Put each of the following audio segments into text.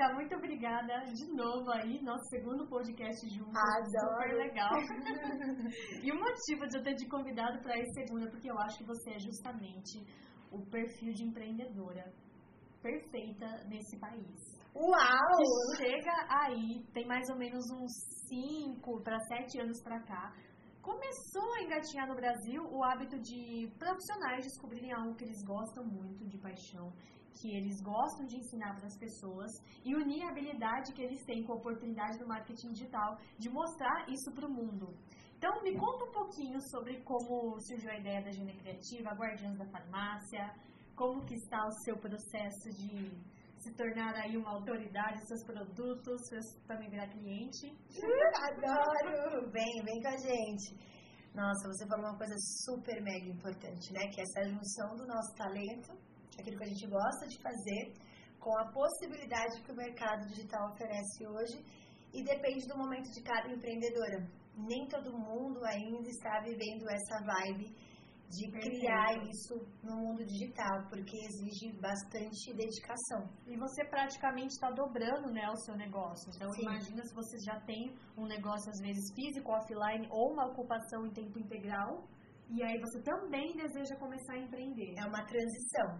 Jéssica, muito obrigada de novo aí, nosso segundo podcast juntos. Adoro. Super legal. e o motivo de eu ter te convidado para esse segundo é porque eu acho que você é justamente o perfil de empreendedora perfeita nesse país. Uau! Que chega aí, tem mais ou menos uns 5 para 7 anos para cá, começou a engatinhar no Brasil o hábito de profissionais descobrirem algo que eles gostam muito, de paixão, que eles gostam de ensinar para as pessoas e unir a habilidade que eles têm com a oportunidade do marketing digital de mostrar isso para o mundo. Então, me conta um pouquinho sobre como surgiu a ideia da Gene Criativa, Guardiãs da Farmácia, como que está o seu processo de se tornar aí uma autoridade, seus produtos, para me virar cliente. Adoro! Vem, vem com a gente. Nossa, você falou uma coisa super mega importante, né? Que é essa junção do nosso talento, aquilo que a gente gosta de fazer, com a possibilidade que o mercado digital oferece hoje e depende do momento de cada empreendedora. Nem todo mundo ainda está vivendo essa vibe de criar isso no mundo digital, porque exige bastante dedicação. E você praticamente está dobrando né, o seu negócio. Então, Sim. imagina se você já tem um negócio, às vezes, físico, offline, ou uma ocupação em tempo integral, e aí você também deseja começar a empreender. É uma transição.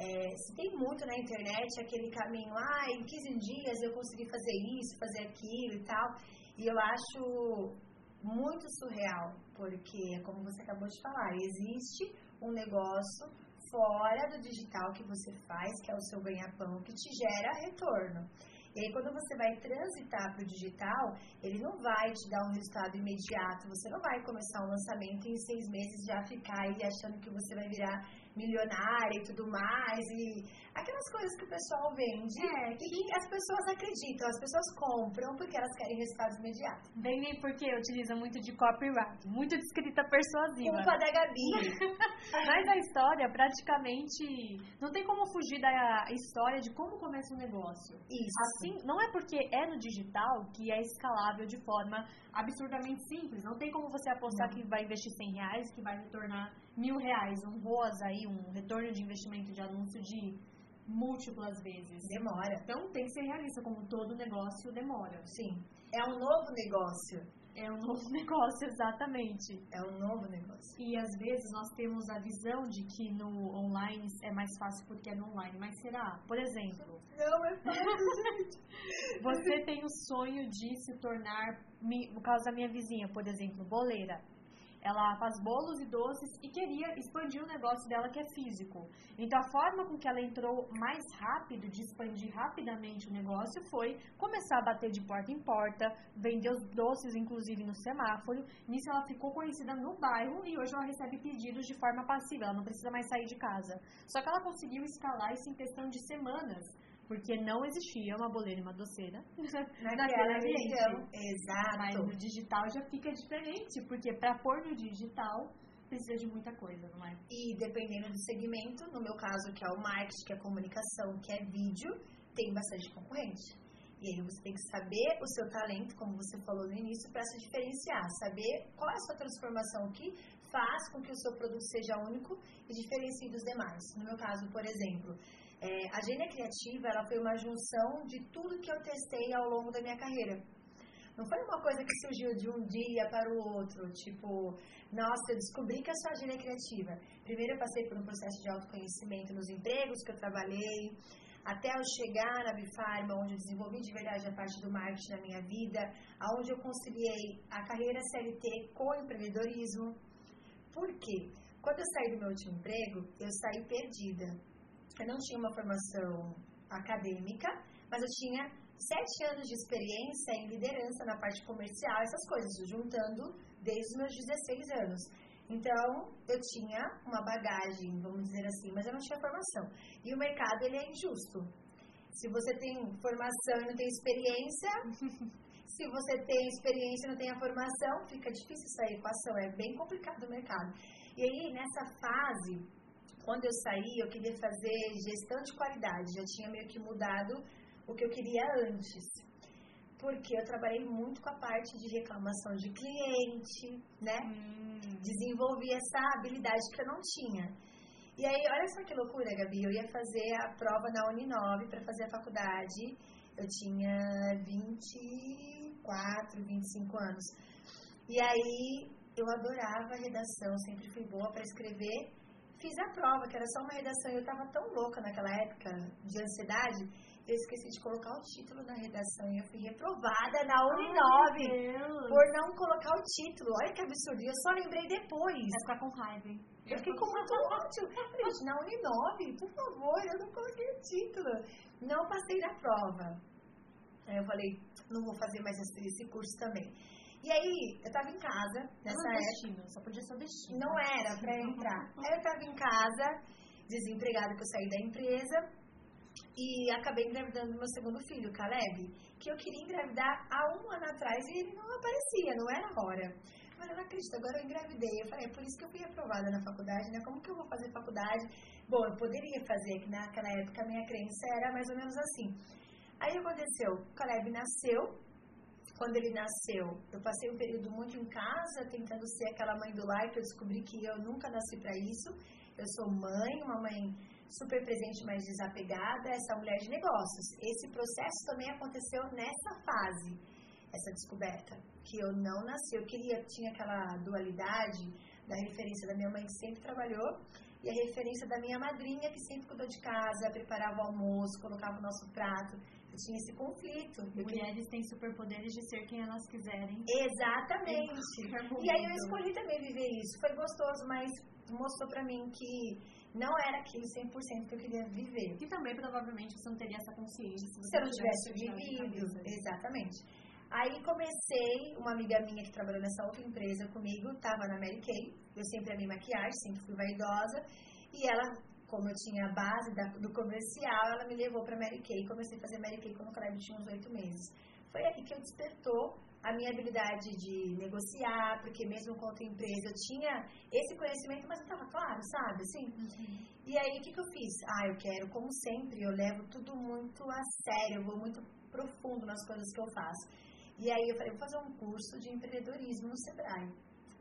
É, se tem muito na internet aquele caminho, ah, em 15 dias eu consegui fazer isso, fazer aquilo e tal, e eu acho muito surreal, porque, como você acabou de falar, existe um negócio fora do digital que você faz, que é o seu ganha-pão, que te gera retorno. E aí, quando você vai transitar para o digital, ele não vai te dar um resultado imediato. Você não vai começar um lançamento e em seis meses já ficar aí achando que você vai virar milionária e tudo mais. E aquelas coisas que o pessoal vende é, que... e que as pessoas acreditam, as pessoas compram porque elas querem resultados imediatos. Vendem porque utiliza muito de copyright, muito de escrita persuasiva. Culpa da Gabi. Mas a história, praticamente, não tem como fugir da história de como começa um negócio. Isso. Assim, não é porque é no digital que é escalável de forma absurdamente simples. Não tem como você apostar não. que vai investir 100 reais, que vai retornar mil reais, um ROAS aí, um retorno de investimento de anúncio de múltiplas vezes. Demora. Então tem que ser realista, como todo negócio demora. Sim. É um novo negócio. É um novo negócio, exatamente. É um novo negócio. E às vezes nós temos a visão de que no online é mais fácil porque é no online. Mas será? Por exemplo. Não é fácil, gente. Você tem o sonho de se tornar, no caso da minha vizinha, por exemplo, boleira. Ela faz bolos e doces e queria expandir o negócio dela que é físico. Então a forma com que ela entrou mais rápido, de expandir rapidamente o negócio, foi começar a bater de porta em porta, vender os doces inclusive no semáforo. Nisso ela ficou conhecida no bairro e hoje ela recebe pedidos de forma passiva, ela não precisa mais sair de casa. Só que ela conseguiu escalar isso em questão de semanas porque não existia uma boleira e uma doceira naquela região. Exato. Mas no digital já fica diferente, porque para pôr no digital precisa de muita coisa, não é? E dependendo do segmento, no meu caso, que é o marketing, que é a comunicação, que é vídeo, tem bastante concorrente. E aí você tem que saber o seu talento, como você falou no início, para se diferenciar, saber qual é a sua transformação que faz com que o seu produto seja único e diferencie dos demais. No meu caso, por exemplo, é, a Gênia Criativa, ela foi uma junção de tudo que eu testei ao longo da minha carreira. Não foi uma coisa que surgiu de um dia para o outro, tipo, nossa, eu descobri que eu sou a gênia criativa. Primeiro eu passei por um processo de autoconhecimento nos empregos que eu trabalhei, até eu chegar na Bifarma, onde eu desenvolvi de verdade a parte do marketing na minha vida, aonde eu conciliei a carreira CLT com o empreendedorismo. Por quê? Quando eu saí do meu último emprego, eu saí perdida. Eu não tinha uma formação acadêmica, mas eu tinha sete anos de experiência em liderança na parte comercial, essas coisas, juntando desde os meus 16 anos. Então, eu tinha uma bagagem, vamos dizer assim, mas eu não tinha formação. E o mercado, ele é injusto. Se você tem formação e não tem experiência, se você tem experiência e não tem a formação, fica difícil essa equação, é bem complicado o mercado. E aí, nessa fase, quando eu saí, eu queria fazer gestão de qualidade. Já tinha meio que mudado o que eu queria antes. Porque eu trabalhei muito com a parte de reclamação de cliente, né? Hum. Desenvolvi essa habilidade que eu não tinha. E aí, olha só que loucura, Gabi. Eu ia fazer a prova na Uninove para fazer a faculdade. Eu tinha 24, 25 anos. E aí, eu adorava a redação, sempre fui boa para escrever. Fiz a prova, que era só uma redação, e eu estava tão louca naquela época de ansiedade, eu esqueci de colocar o título na redação e eu fui reprovada na Uninove por não colocar o título. Olha que absurdo, eu só lembrei depois. Vai ficar com raiva, hein? Eu fiquei com muito ódio. Gente, na Uninove, por favor, eu não coloquei o título. Não passei na prova. Aí eu falei, não vou fazer mais esse, esse curso também. E aí, eu tava em casa nessa não época. destino, só podia ser destino. Não era pra eu entrar. Aí eu tava em casa, desempregada, que eu saí da empresa. E acabei engravidando do meu segundo filho, Caleb, que eu queria engravidar há um ano atrás e ele não aparecia, não era a hora. Mas eu não acredito, agora eu engravidei. Eu falei, é por isso que eu fui aprovada na faculdade, né? Como que eu vou fazer faculdade? Bom, eu poderia fazer, que naquela época a minha crença era mais ou menos assim. Aí aconteceu, Caleb nasceu, quando ele nasceu, eu passei um período muito em casa, tentando ser aquela mãe do lar, que eu descobri que eu nunca nasci para isso. Eu sou mãe, uma mãe super presente, mas desapegada, essa mulher de negócios. Esse processo também aconteceu nessa fase, essa descoberta, que eu não nasci. Eu queria, tinha aquela dualidade da referência da minha mãe que sempre trabalhou e a referência da minha madrinha que sempre cuidou de casa, preparava o almoço, colocava o nosso prato. Tinha esse conflito. Mulheres têm superpoderes de ser quem elas quiserem. Exatamente. E aí eu escolhi também viver isso. Foi gostoso, mas mostrou pra mim que não era aquilo 100% que eu queria viver. E também, provavelmente, você não teria essa consciência se Se eu não tivesse vivido. Exatamente. Aí comecei, uma amiga minha que trabalhou nessa outra empresa comigo, estava na Mary Kay. Eu sempre amei maquiagem, sempre fui vaidosa. E ela, como eu tinha a base da, do comercial, ela me levou para Mary Kay. Comecei a fazer Mary Kay quando o Caleb tinha uns oito meses. Foi aí que eu despertou a minha habilidade de negociar, porque mesmo outra empresa eu tinha esse conhecimento, mas não estava claro, sabe? Assim. Uhum. E aí o que, que eu fiz? Ah, eu quero, como sempre, eu levo tudo muito a sério, eu vou muito profundo nas coisas que eu faço. E aí eu falei, vou fazer um curso de empreendedorismo no Sebrae.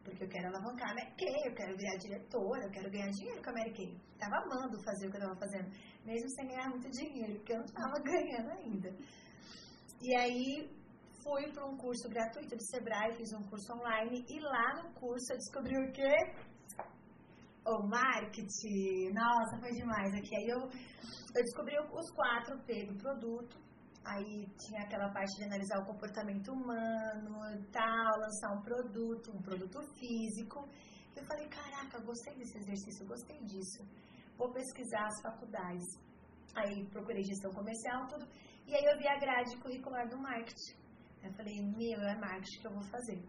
Porque eu quero alavancar a Mary Kay, eu quero virar diretora, eu quero ganhar dinheiro com a Mary Kay. Tava amando fazer o que eu tava fazendo, mesmo sem ganhar muito dinheiro, porque eu não tava ganhando ainda. E aí fui para um curso gratuito do Sebrae, fiz um curso online e lá no curso eu descobri o quê? O marketing. Nossa, foi demais aqui. Aí eu, eu descobri os quatro P do produto. Aí tinha aquela parte de analisar o comportamento humano tal, lançar um produto, um produto físico. Eu falei, caraca, gostei desse exercício, gostei disso. Vou pesquisar as faculdades. Aí procurei gestão comercial, tudo. E aí eu vi a grade curricular do marketing. Eu falei, meu, é marketing que eu vou fazer.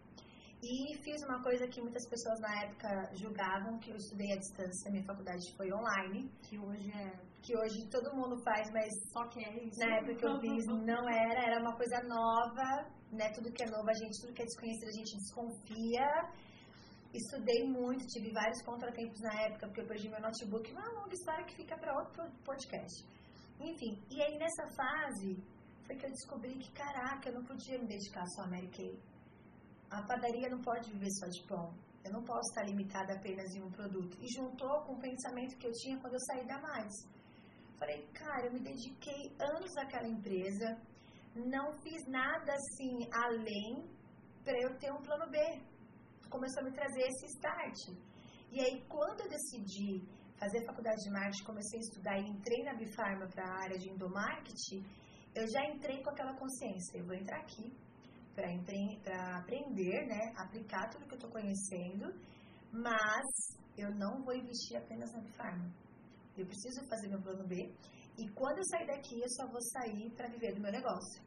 E fiz uma coisa que muitas pessoas na época julgavam, que eu estudei à distância, minha faculdade foi online, Que hoje é. Que hoje todo mundo faz, mas Só que é isso. na época que eu fiz não era, era uma coisa nova, né? Tudo que é novo, a gente, tudo que é desconhecido, a gente desconfia. Estudei muito, tive vários contratempos na época, porque eu perdi meu notebook, uma longa história que fica para outro podcast. Enfim, e aí nessa fase foi que eu descobri que, caraca, eu não podia me dedicar só a Mary Kay. A padaria não pode viver só de pão. Eu não posso estar limitada apenas em um produto. E juntou com o pensamento que eu tinha quando eu saí da Mais. Falei, cara, eu me dediquei anos àquela empresa, não fiz nada assim além para eu ter um plano B. Começou a me trazer esse start. E aí, quando eu decidi fazer faculdade de marketing, comecei a estudar e entrei na Bifarma para a área de endomarketing, eu já entrei com aquela consciência. Eu vou entrar aqui para aprender, né, aplicar tudo que eu estou conhecendo, mas eu não vou investir apenas na Bifarma. Eu preciso fazer meu plano B e quando eu sair daqui, eu só vou sair para viver do meu negócio.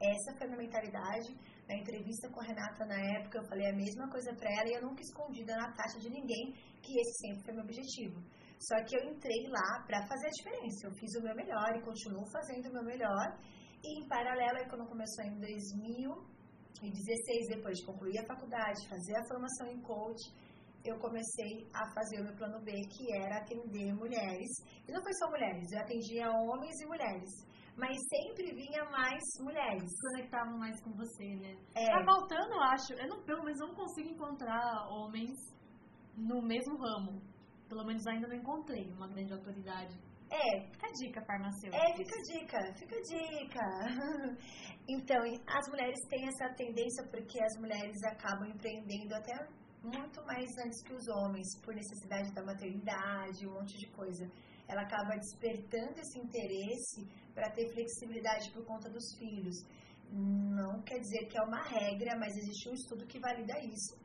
Essa foi a minha mentalidade. Na entrevista com a Renata na época, eu falei a mesma coisa para ela e eu nunca escondi da Natasha de ninguém que esse sempre foi meu objetivo. Só que eu entrei lá para fazer a diferença. Eu fiz o meu melhor e continuo fazendo o meu melhor. E em paralelo, aí quando começou em 2016, depois de concluir a faculdade, fazer a formação em coach, eu comecei a fazer o meu plano B, que era atender mulheres. E não foi só mulheres, eu atendia homens e mulheres. Mas sempre vinha mais mulheres. Conectavam mais com você, né? É. Tá faltando, eu acho. Eu não, pelo menos não consigo encontrar homens no mesmo ramo. Pelo menos ainda não encontrei uma grande autoridade. É. Fica a dica, farmacêutica. É, fica a dica, fica a dica. Então, as mulheres têm essa tendência porque as mulheres acabam empreendendo até muito mais antes que os homens, por necessidade da maternidade, um monte de coisa. Ela acaba despertando esse interesse para ter flexibilidade por conta dos filhos. Não quer dizer que é uma regra, mas existe um estudo que valida isso,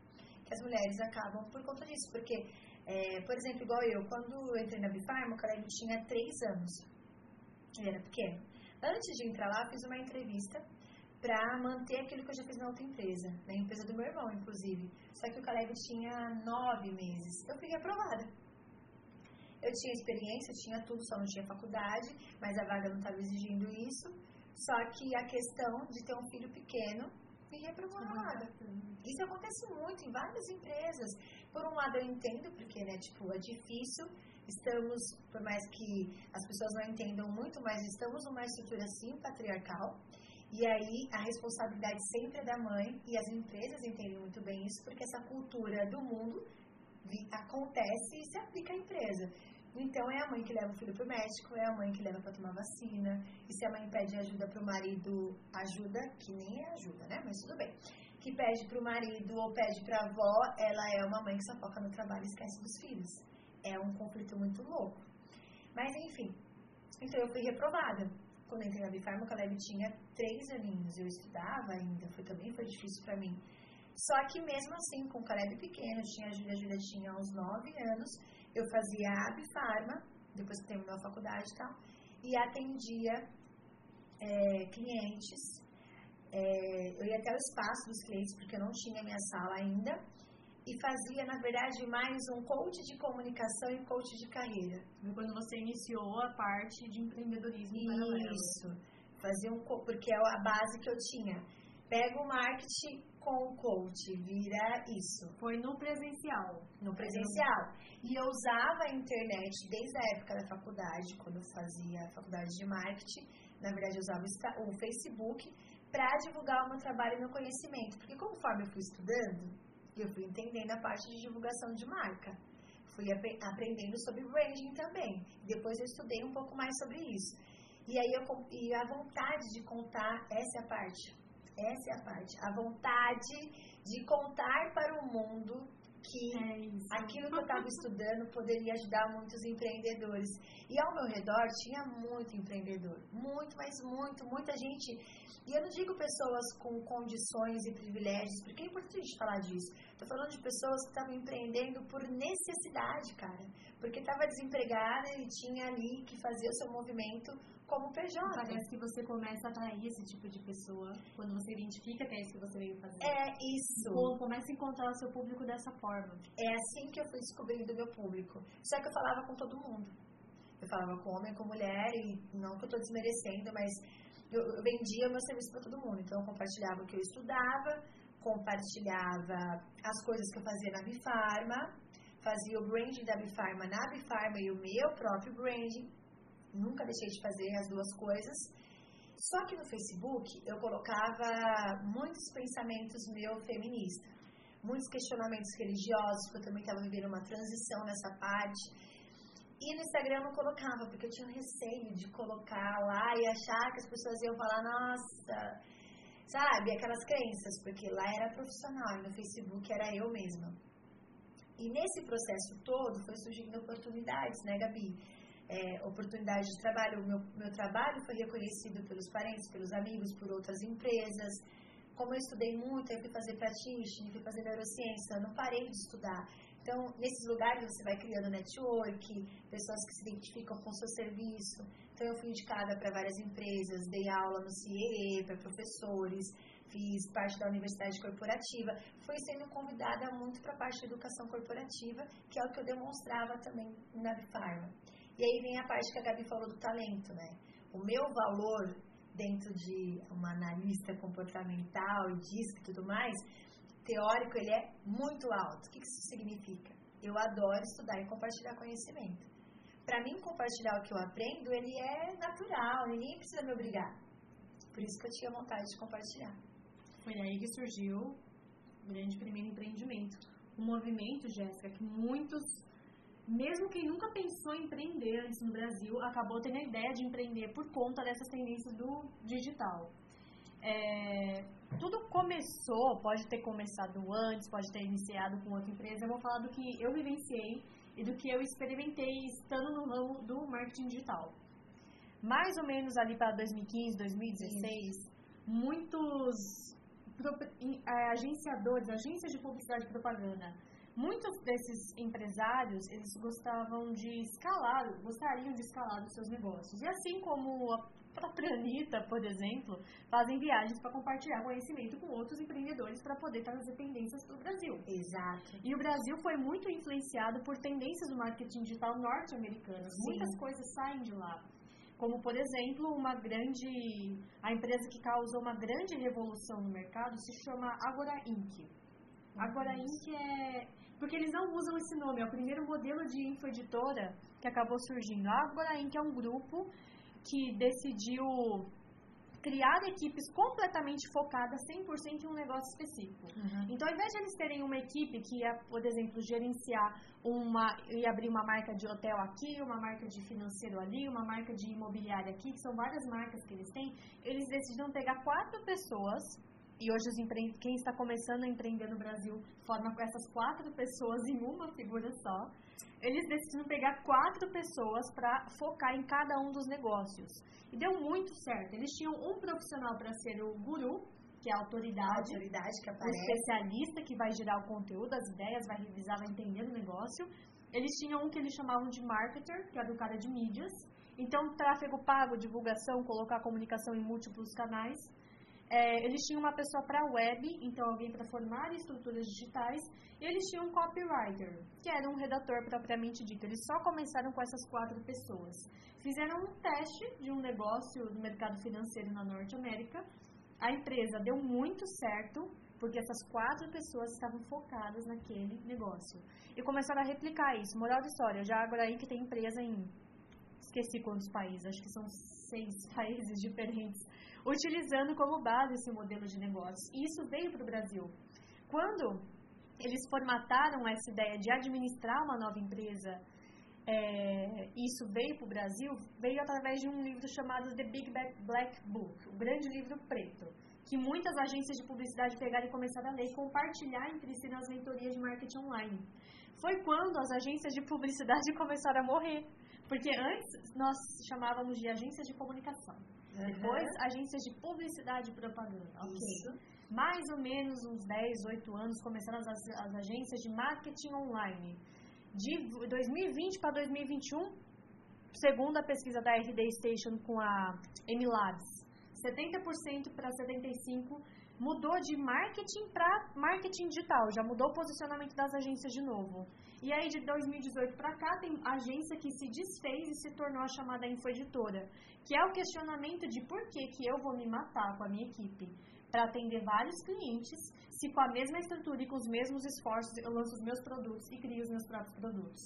que as mulheres acabam por conta disso. Porque, é, por exemplo, igual eu, quando eu entrei na Bifarma, o Caleb tinha 3 anos. Ele era pequeno. Antes de entrar lá, fiz uma entrevista para manter aquilo que eu já fiz na outra empresa, na empresa do meu irmão, inclusive. Só que o Caleb tinha nove meses. Eu fui aprovada. Eu tinha experiência, eu tinha tudo, só não tinha faculdade, mas a vaga não estava exigindo isso. Só que a questão de ter um filho pequeno me reprovada. Isso acontece muito em várias empresas. Por um lado eu entendo, porque, né, tipo, é difícil. Estamos, por mais que as pessoas não entendam muito, mas estamos numa estrutura sim patriarcal. E aí a responsabilidade sempre é da mãe e as empresas entendem muito bem isso porque essa cultura do mundo acontece e se aplica à empresa. Então é a mãe que leva o filho para o médico, é a mãe que leva para tomar vacina. E se a mãe pede ajuda para o marido, ajuda, que nem é ajuda, né? Mas tudo bem. Que pede para o marido ou pede para a avó, ela é uma mãe que só foca no trabalho e esquece dos filhos. É um conflito muito louco. Mas enfim, então eu fui reprovada quando eu entrei na Bifarma, o Caleb tinha três aninhos. Eu estudava ainda, foi, também foi difícil para mim. Só que mesmo assim, com o Caleb pequeno, tinha a Júlia, a Júlia tinha uns nove anos, eu fazia a Bifarma, depois que terminou a faculdade e tal, e atendia é, clientes. É, eu ia até o espaço dos clientes, porque eu não tinha minha sala ainda, e fazia, na verdade, mais um coach de comunicação e coach de carreira. Quando você iniciou a parte de empreendedorismo Isso. Fazia um porque é a base que eu tinha. Pega o marketing com o coach, vira isso. Foi no presencial. No presencial. E eu usava a internet desde a época da faculdade, quando eu fazia a faculdade de marketing. Na verdade, eu usava o Facebook para divulgar o meu trabalho e meu conhecimento. Porque conforme eu fui estudando, e eu fui entendendo a parte de divulgação de marca. Fui ap aprendendo sobre branding também. Depois eu estudei um pouco mais sobre isso. E aí eu e a vontade de contar, essa é a parte. Essa é a parte. A vontade de contar para o mundo que é aquilo que eu estava estudando poderia ajudar muitos empreendedores. E ao meu redor tinha muito empreendedor, muito, mas muito, muita gente. E eu não digo pessoas com condições e privilégios, porque é importante falar disso. Estou falando de pessoas que estavam empreendendo por necessidade, cara. Porque estava desempregada e tinha ali que fazer o seu movimento como PJ. Parece que você começa a atrair esse tipo de pessoa quando você identifica que é isso que você veio fazer. É isso. Ou começa a encontrar o seu público dessa forma. É assim que eu fui descobrindo o meu público. Só que eu falava com todo mundo. Eu falava com homem, com mulher, e não que eu estou desmerecendo, mas eu, eu vendia meu serviço para todo mundo. Então eu compartilhava o que eu estudava, compartilhava as coisas que eu fazia na Bifarma, fazia o branding da Bifarma na Bifarma e o meu próprio branding nunca deixei de fazer as duas coisas. Só que no Facebook eu colocava muitos pensamentos meu feminista, muitos questionamentos religiosos, porque eu também estava vivendo uma transição nessa parte. E no Instagram eu não colocava, porque eu tinha receio de colocar lá e achar que as pessoas iam falar, nossa, sabe, aquelas crenças, porque lá era profissional e no Facebook era eu mesma. E nesse processo todo foi surgindo oportunidades, né, Gabi? É, oportunidade de trabalho. O meu, meu trabalho foi reconhecido pelos parentes, pelos amigos, por outras empresas. Como eu estudei muito, eu fui fazer practitioner, fui fazer neurociência, eu não parei de estudar. Então, nesses lugares você vai criando network, pessoas que se identificam com o seu serviço. Então, eu fui indicada para várias empresas, dei aula no CIE para professores, fiz parte da universidade corporativa. Fui sendo convidada muito para a parte de educação corporativa, que é o que eu demonstrava também na Bifarma. E aí vem a parte que a Gabi falou do talento, né? O meu valor dentro de uma analista comportamental e disco e tudo mais, teórico, ele é muito alto. O que isso significa? Eu adoro estudar e compartilhar conhecimento. Para mim, compartilhar o que eu aprendo, ele é natural, ninguém precisa me obrigar. Por isso que eu tinha vontade de compartilhar. Foi aí que surgiu o grande primeiro empreendimento. Um movimento, Jéssica, que muitos mesmo quem nunca pensou em empreender antes no Brasil, acabou tendo a ideia de empreender por conta dessas tendências do digital. É, tudo começou, pode ter começado antes, pode ter iniciado com outra empresa. Eu vou falar do que eu vivenciei e do que eu experimentei estando no ramo do marketing digital. Mais ou menos ali para 2015, 2016, Isso. muitos é, agenciadores, agências de publicidade e propaganda, muitos desses empresários, eles gostavam de escalar, gostariam de escalar os seus negócios. E assim como a própria Anitta, por exemplo, fazem viagens para compartilhar conhecimento com outros empreendedores para poder trazer tendências para o Brasil. Exato. E o Brasil foi muito influenciado por tendências do marketing digital norte-americanas. Muitas coisas saem de lá. Como, por exemplo, uma grande. A empresa que causou uma grande revolução no mercado se chama Agora Inc. Agora Inc. é porque eles não usam esse nome, é o primeiro modelo de infoeditora que acabou surgindo. A Agora Inc. é um grupo que decidiu criar equipes completamente focadas 100% em um negócio específico. Uhum. Então, ao invés de eles terem uma equipe que ia, por exemplo, gerenciar uma e abrir uma marca de hotel aqui, uma marca de financeiro ali, uma marca de imobiliária aqui, que são várias marcas que eles têm, eles decidiram pegar quatro pessoas e hoje quem está começando a empreender no Brasil forma com essas quatro pessoas em uma figura só. Eles decidiram pegar quatro pessoas para focar em cada um dos negócios. E deu muito certo. Eles tinham um profissional para ser o guru, que é a autoridade, a autoridade que aparece. o especialista que vai gerar o conteúdo, as ideias, vai revisar, vai entender o negócio. Eles tinham um que eles chamavam de marketer, que era o cara de mídias. Então, tráfego pago, divulgação, colocar comunicação em múltiplos canais. É, eles tinham uma pessoa para web, então alguém para formar estruturas digitais, e eles tinham um copywriter, que era um redator propriamente dito. Eles só começaram com essas quatro pessoas. Fizeram um teste de um negócio no mercado financeiro na Norte América. A empresa deu muito certo, porque essas quatro pessoas estavam focadas naquele negócio. E começaram a replicar isso. Moral da história, já agora aí que tem empresa em esqueci quantos países, acho que são seis países diferentes utilizando como base esse modelo de negócio. E isso veio para o Brasil. Quando eles formataram essa ideia de administrar uma nova empresa, é, isso veio para o Brasil, veio através de um livro chamado The Big Black Book, o Grande Livro Preto, que muitas agências de publicidade pegaram e começaram a ler e compartilhar entre si nas mentorias de marketing online. Foi quando as agências de publicidade começaram a morrer, porque antes nós chamávamos de agências de comunicação. Uhum. Depois, agências de publicidade e propaganda. Ok. Isso. Mais ou menos uns 10, 8 anos começaram as, as agências de marketing online. De 2020 para 2021, segundo a pesquisa da RD Station com a Emilabs, 70% para 75% mudou de marketing para marketing digital, já mudou o posicionamento das agências de novo. E aí de 2018 para cá tem agência que se desfez e se tornou a chamada infoeditora, que é o questionamento de por que, que eu vou me matar com a minha equipe para atender vários clientes, se com a mesma estrutura e com os mesmos esforços eu lanço os meus produtos e crio os meus próprios produtos.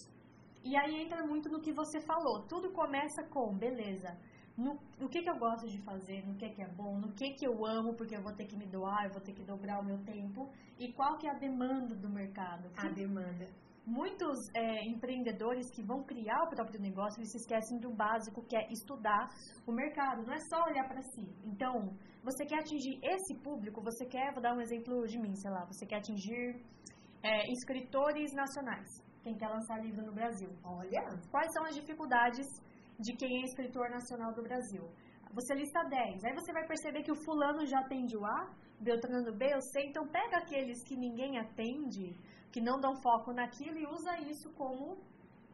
E aí entra muito no que você falou. Tudo começa com, beleza, no, no que, que eu gosto de fazer, no que, que é bom, no que, que eu amo, porque eu vou ter que me doar, eu vou ter que dobrar o meu tempo, e qual que é a demanda do mercado. A demanda. Muitos é, empreendedores que vão criar o próprio negócio, eles se esquecem do básico, que é estudar o mercado, não é só olhar para si. Então, você quer atingir esse público, você quer, vou dar um exemplo de mim, sei lá, você quer atingir é, escritores nacionais, quem quer lançar livro no Brasil. Olha! Quais são as dificuldades de quem é escritor nacional do Brasil. Você lista 10, aí você vai perceber que o fulano já atende o A, Beltrano B, o C, então pega aqueles que ninguém atende, que não dão foco naquilo e usa isso como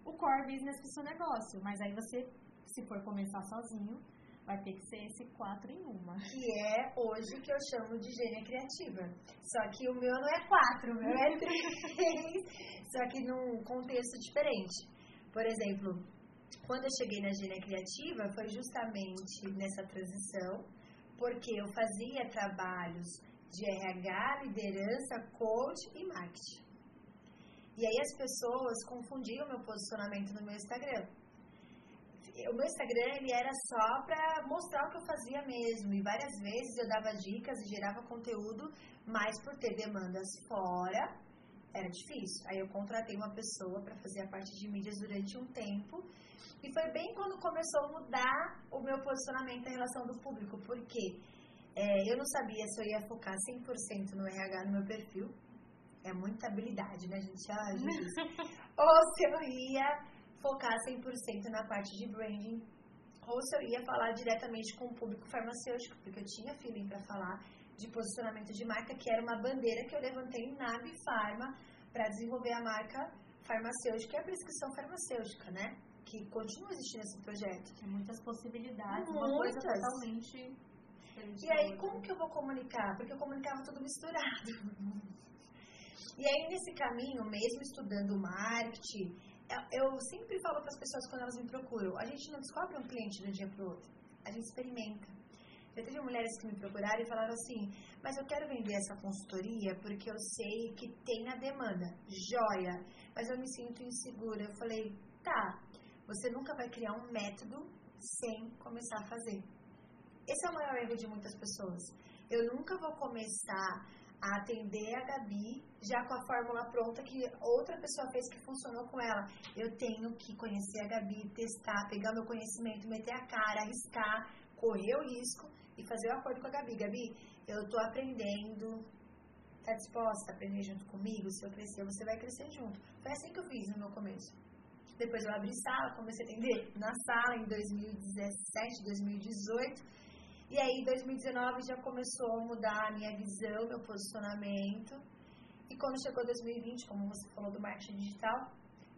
o core business do seu negócio. Mas aí você, se for começar sozinho, vai ter que ser esse quatro em uma. Que é hoje que eu chamo de gênia criativa. Só que o meu não é quatro, o meu é três, só que num contexto diferente. Por exemplo, quando eu cheguei na Gênia Criativa, foi justamente nessa transição, porque eu fazia trabalhos de RH, liderança, coach e marketing. E aí as pessoas confundiam meu posicionamento no meu Instagram. O meu Instagram ele era só para mostrar o que eu fazia mesmo. E várias vezes eu dava dicas e gerava conteúdo, mas por ter demandas fora era difícil. Aí eu contratei uma pessoa para fazer a parte de mídias durante um tempo. E foi bem quando começou a mudar o meu posicionamento em relação do público, porque é, eu não sabia se eu ia focar 100% no RH no meu perfil. É muita habilidade, né, gente? Ah. Ou se eu ia focar 100% na parte de branding, ou se eu ia falar diretamente com o público farmacêutico, porque eu tinha feeling para falar de posicionamento de marca, que era uma bandeira que eu levantei na Bifarma para desenvolver a marca farmacêutica e a prescrição farmacêutica, né? Que continua existindo esse projeto. Tem muitas possibilidades, muitas. uma coisa totalmente. E aí, como que eu vou comunicar? Porque eu comunicava tudo misturado. E aí, nesse caminho, mesmo estudando marketing, eu sempre falo para as pessoas quando elas me procuram: a gente não descobre um cliente de um dia para o outro, a gente experimenta. Já teve mulheres que me procuraram e falaram assim: Mas eu quero vender essa consultoria porque eu sei que tem a demanda. Joia, mas eu me sinto insegura. Eu falei: Tá, você nunca vai criar um método sem começar a fazer. Esse é o maior erro de muitas pessoas. Eu nunca vou começar a atender a Gabi já com a fórmula pronta que outra pessoa fez que funcionou com ela. Eu tenho que conhecer a Gabi, testar, pegar meu conhecimento, meter a cara, arriscar, correr o risco e fazer o acordo com a Gabi. Gabi, eu estou aprendendo, tá disposta a aprender junto comigo? Se eu crescer, você vai crescer junto. Foi assim que eu fiz no meu começo. Depois eu abri sala, comecei a atender na sala em 2017, 2018. E aí, em 2019, já começou a mudar a minha visão, meu posicionamento. E quando chegou 2020, como você falou do marketing digital,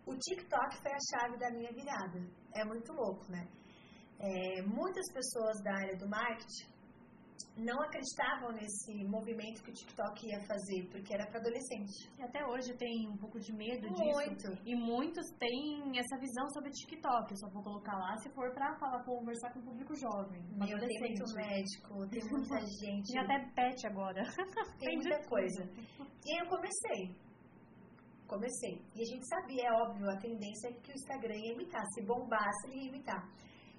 o TikTok foi a chave da minha virada. É muito louco, né? É, muitas pessoas da área do marketing não acreditavam nesse movimento que o TikTok ia fazer, porque era para adolescente. E até hoje tem um pouco de medo Muito. disso. E muitos têm essa visão sobre o TikTok. Eu só vou colocar lá se for para falar, conversar com o público jovem. Meu, tem muito médico, tem muita gente. Tem até pet agora. Tem muita coisa. E eu comecei. Comecei. E a gente sabia, é óbvio, a tendência é que o Instagram ia imitar. Se bombasse, ele ia imitar.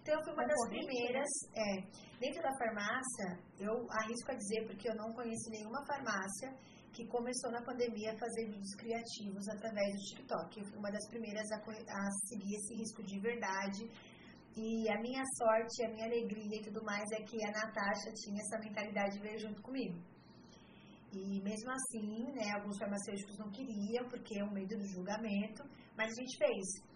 Então, eu fui uma das primeiras. É, dentro da farmácia, eu arrisco a dizer, porque eu não conheci nenhuma farmácia que começou na pandemia a fazer vídeos criativos através do TikTok. Eu fui uma das primeiras a, a seguir esse risco de verdade. E a minha sorte, a minha alegria e tudo mais é que a Natasha tinha essa mentalidade de ver junto comigo. E mesmo assim, né, alguns farmacêuticos não queriam, porque é o medo do julgamento, mas a gente fez.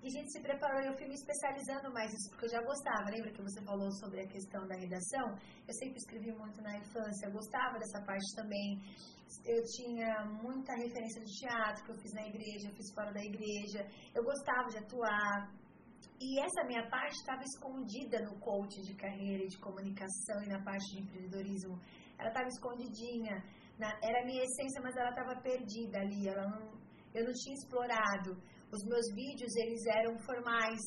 E a gente se preparou, eu fui me especializando mais nisso, porque eu já gostava. Lembra que você falou sobre a questão da redação? Eu sempre escrevi muito na infância, eu gostava dessa parte também. Eu tinha muita referência de teatro que eu fiz na igreja, eu fiz fora da igreja. Eu gostava de atuar. E essa minha parte estava escondida no coach de carreira e de comunicação e na parte de empreendedorismo. Ela estava escondidinha. Na, era a minha essência, mas ela estava perdida ali. Ela não, eu não tinha explorado. Os meus vídeos, eles eram formais.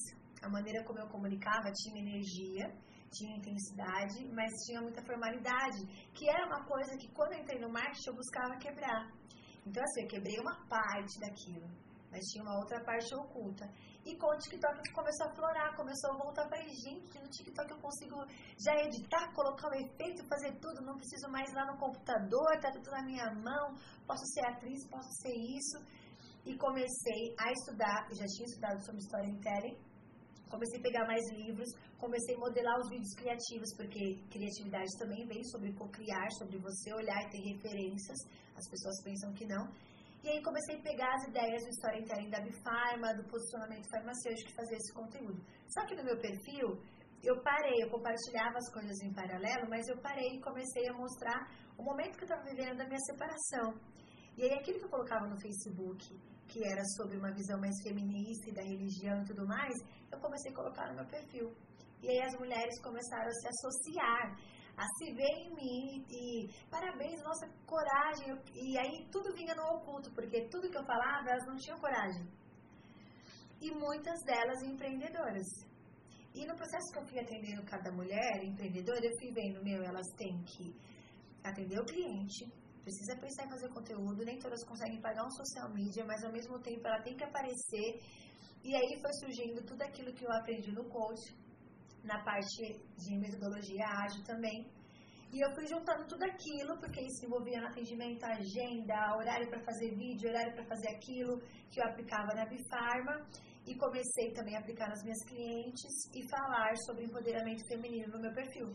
A maneira como eu comunicava tinha energia, tinha intensidade, mas tinha muita formalidade, que era uma coisa que quando eu entrei no marketing eu buscava quebrar. Então, assim, eu quebrei uma parte daquilo, mas tinha uma outra parte oculta. E com o TikTok começou a florar, começou a voltar para gente, no TikTok eu consigo já editar, colocar o efeito, fazer tudo, não preciso mais ir lá no computador, tá tudo na minha mão, posso ser atriz, posso ser isso e comecei a estudar, eu já tinha estudado sobre storytelling, comecei a pegar mais livros, comecei a modelar os vídeos criativos, porque criatividade também vem sobre co-criar, sobre você olhar e ter referências, as pessoas pensam que não. E aí comecei a pegar as ideias do storytelling da Bifarma, do posicionamento farmacêutico e fazer esse conteúdo. Só que no meu perfil, eu parei, eu compartilhava as coisas em paralelo, mas eu parei e comecei a mostrar o momento que eu estava vivendo da minha separação. E aí aquilo que eu colocava no Facebook, que era sobre uma visão mais feminista e da religião e tudo mais, eu comecei a colocar no meu perfil. E aí as mulheres começaram a se associar, a se ver em mim e parabéns, nossa coragem. E aí tudo vinha no oculto, porque tudo que eu falava, elas não tinham coragem. E muitas delas empreendedoras. E no processo que eu fui atendendo cada mulher empreendedora, eu fui vendo, meu, elas têm que atender o cliente, precisa pensar em fazer conteúdo, nem todas conseguem pagar um social media, mas ao mesmo tempo ela tem que aparecer. E aí foi surgindo tudo aquilo que eu aprendi no coach, na parte de metodologia ágil também. E eu fui juntando tudo aquilo, porque isso envolvia no atendimento, agenda, horário para fazer vídeo, horário para fazer aquilo, que eu aplicava na Bifarma. E comecei também a aplicar nas minhas clientes e falar sobre empoderamento feminino no meu perfil.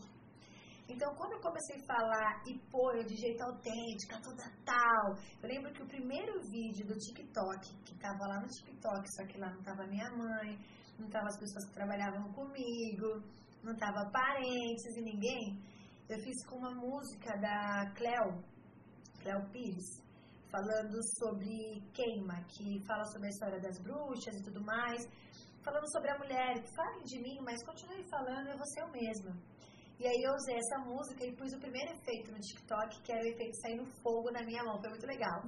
Então, quando eu comecei a falar e pôr de jeito autêntica, toda tal, eu lembro que o primeiro vídeo do TikTok, que tava lá no TikTok, só que lá não tava minha mãe, não tava as pessoas que trabalhavam comigo, não tava parentes e ninguém, eu fiz com uma música da Cleo, Cleo Pires, falando sobre queima, que fala sobre a história das bruxas e tudo mais, falando sobre a mulher, falem de mim, mas continue falando, eu vou ser eu mesma. E aí eu usei essa música e pus o primeiro efeito no TikTok, que era o efeito saindo fogo na minha mão, foi muito legal.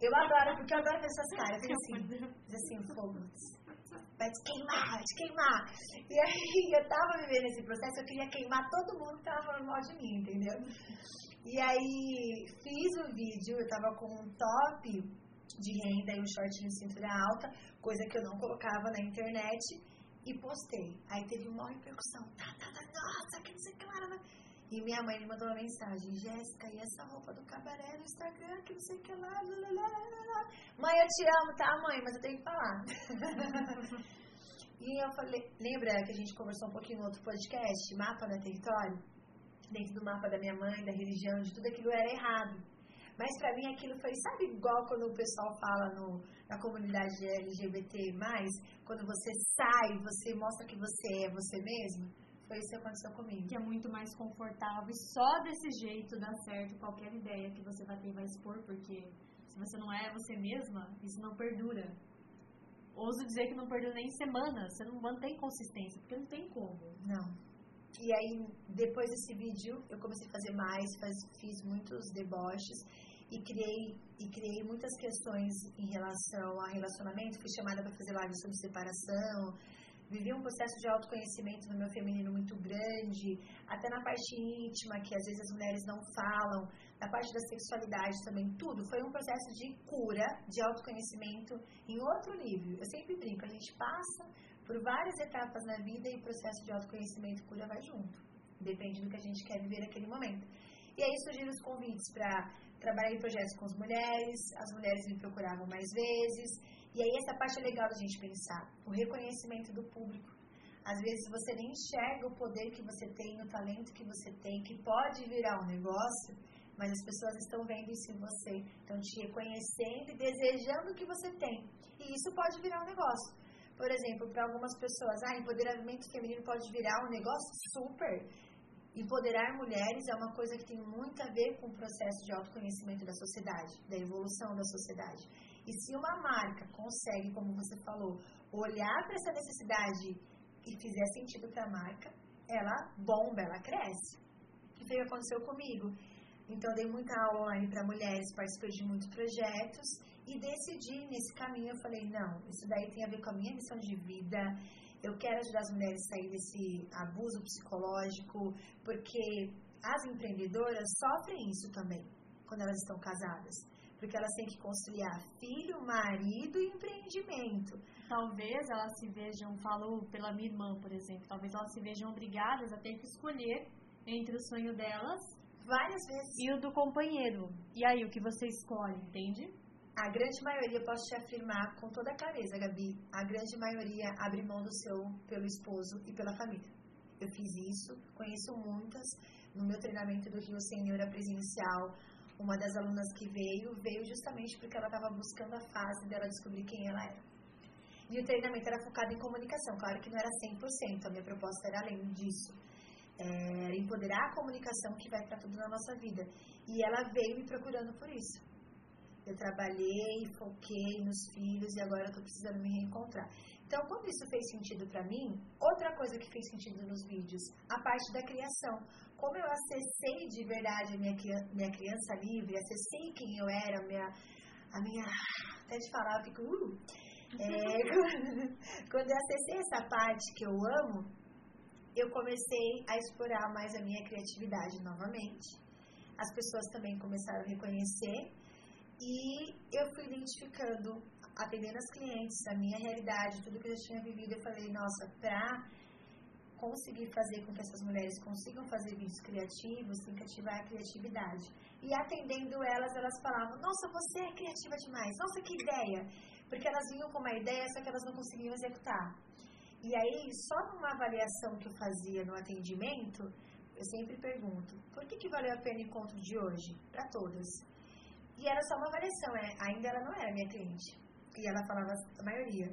Eu adoro, porque eu adoro ver essas caras, fiz assim, fiz assim, fogo, vai te queimar, vai te queimar. E aí eu tava vivendo esse processo, eu queria queimar todo mundo que tava falando mal de mim, entendeu? E aí fiz o vídeo, eu tava com um top de renda e um shortinho de cintura alta, coisa que eu não colocava na internet, e postei. Aí teve uma repercussão, tá, tá, tá, nossa, que lá, e minha mãe me mandou uma mensagem, Jéssica, e essa roupa do cabaré no Instagram, que não sei o que lá, lá, lá, lá. Mãe, eu te amo, tá, mãe? Mas eu tenho que falar. e eu falei, lembra que a gente conversou um pouquinho no outro podcast, mapa da território? Dentro do mapa da minha mãe, da religião, de tudo aquilo era errado. Mas para mim aquilo foi, sabe, igual quando o pessoal fala no, na comunidade LGBT, quando você sai, você mostra que você é você mesmo? Foi isso que aconteceu comigo. Que é muito mais confortável e só desse jeito dá certo qualquer ideia que você vai ter vai expor, porque se você não é você mesma, isso não perdura. Ouso dizer que não perdura nem semana, você não mantém consistência, porque não tem como. Não. E aí, depois desse vídeo, eu comecei a fazer mais, faz, fiz muitos deboches e criei, e criei muitas questões em relação a relacionamento. Fui chamada para fazer live sobre separação, vivi um processo de autoconhecimento no meu feminino muito grande, até na parte íntima, que às vezes as mulheres não falam, na parte da sexualidade também, tudo. Foi um processo de cura, de autoconhecimento em outro nível. Eu sempre brinco, a gente passa por várias etapas na vida e o processo de autoconhecimento e cura vai junto. Depende do que a gente quer viver naquele momento. E aí surgiram os convites para trabalhar em projetos com as mulheres, as mulheres me procuravam mais vezes, e aí essa parte é legal da gente pensar, o reconhecimento do público. Às vezes você nem enxerga o poder que você tem, o talento que você tem, que pode virar um negócio, mas as pessoas estão vendo isso em você, estão te reconhecendo e desejando o que você tem. E isso pode virar um negócio. Por exemplo, para algumas pessoas, ah, empoderamento feminino pode virar um negócio super. Empoderar mulheres é uma coisa que tem muito a ver com o processo de autoconhecimento da sociedade, da evolução da sociedade. E se uma marca consegue, como você falou, olhar para essa necessidade e fizer sentido para a marca, ela bomba, ela cresce. O que foi que aconteceu comigo? Então, dei muita aula online para mulheres, participei de muitos projetos e decidi nesse caminho. Eu falei: não, isso daí tem a ver com a minha missão de vida. Eu quero ajudar as mulheres a sair desse abuso psicológico, porque as empreendedoras sofrem isso também quando elas estão casadas porque elas têm que conciliar filho, marido e empreendimento. Talvez elas se vejam, falo pela minha irmã, por exemplo, talvez elas se vejam obrigadas a ter que escolher entre o sonho delas várias vezes e o do companheiro. E aí, o que você escolhe, entende? A grande maioria, posso te afirmar com toda clareza, Gabi, a grande maioria abre mão do seu pelo esposo e pela família. Eu fiz isso, conheço muitas. No meu treinamento do Rio Senhor presencial, uma das alunas que veio, veio justamente porque ela estava buscando a fase dela descobrir quem ela era. E o treinamento era focado em comunicação, claro que não era 100%, a minha proposta era além disso. É, empoderar a comunicação que vai para tudo na nossa vida. E ela veio me procurando por isso. Eu trabalhei, foquei nos filhos e agora eu estou precisando me reencontrar. Então, quando isso fez sentido para mim, outra coisa que fez sentido nos vídeos, a parte da criação. Como eu acessei de verdade a minha, minha criança livre, acessei quem eu era, a minha, a minha até de falar, eu fico, uh, é, quando eu acessei essa parte que eu amo, eu comecei a explorar mais a minha criatividade novamente. As pessoas também começaram a reconhecer e eu fui identificando atendendo as clientes, a minha realidade, tudo que eu tinha vivido, eu falei, nossa, pra conseguir fazer com que essas mulheres consigam fazer vídeos criativos, tem que ativar a criatividade. E atendendo elas, elas falavam: Nossa, você é criativa demais, nossa, que ideia! Porque elas vinham com uma ideia, só que elas não conseguiam executar. E aí, só numa avaliação que eu fazia no atendimento, eu sempre pergunto: Por que, que valeu a pena o encontro de hoje? Para todas. E era só uma avaliação, é, ainda ela não era minha cliente. E ela falava a maioria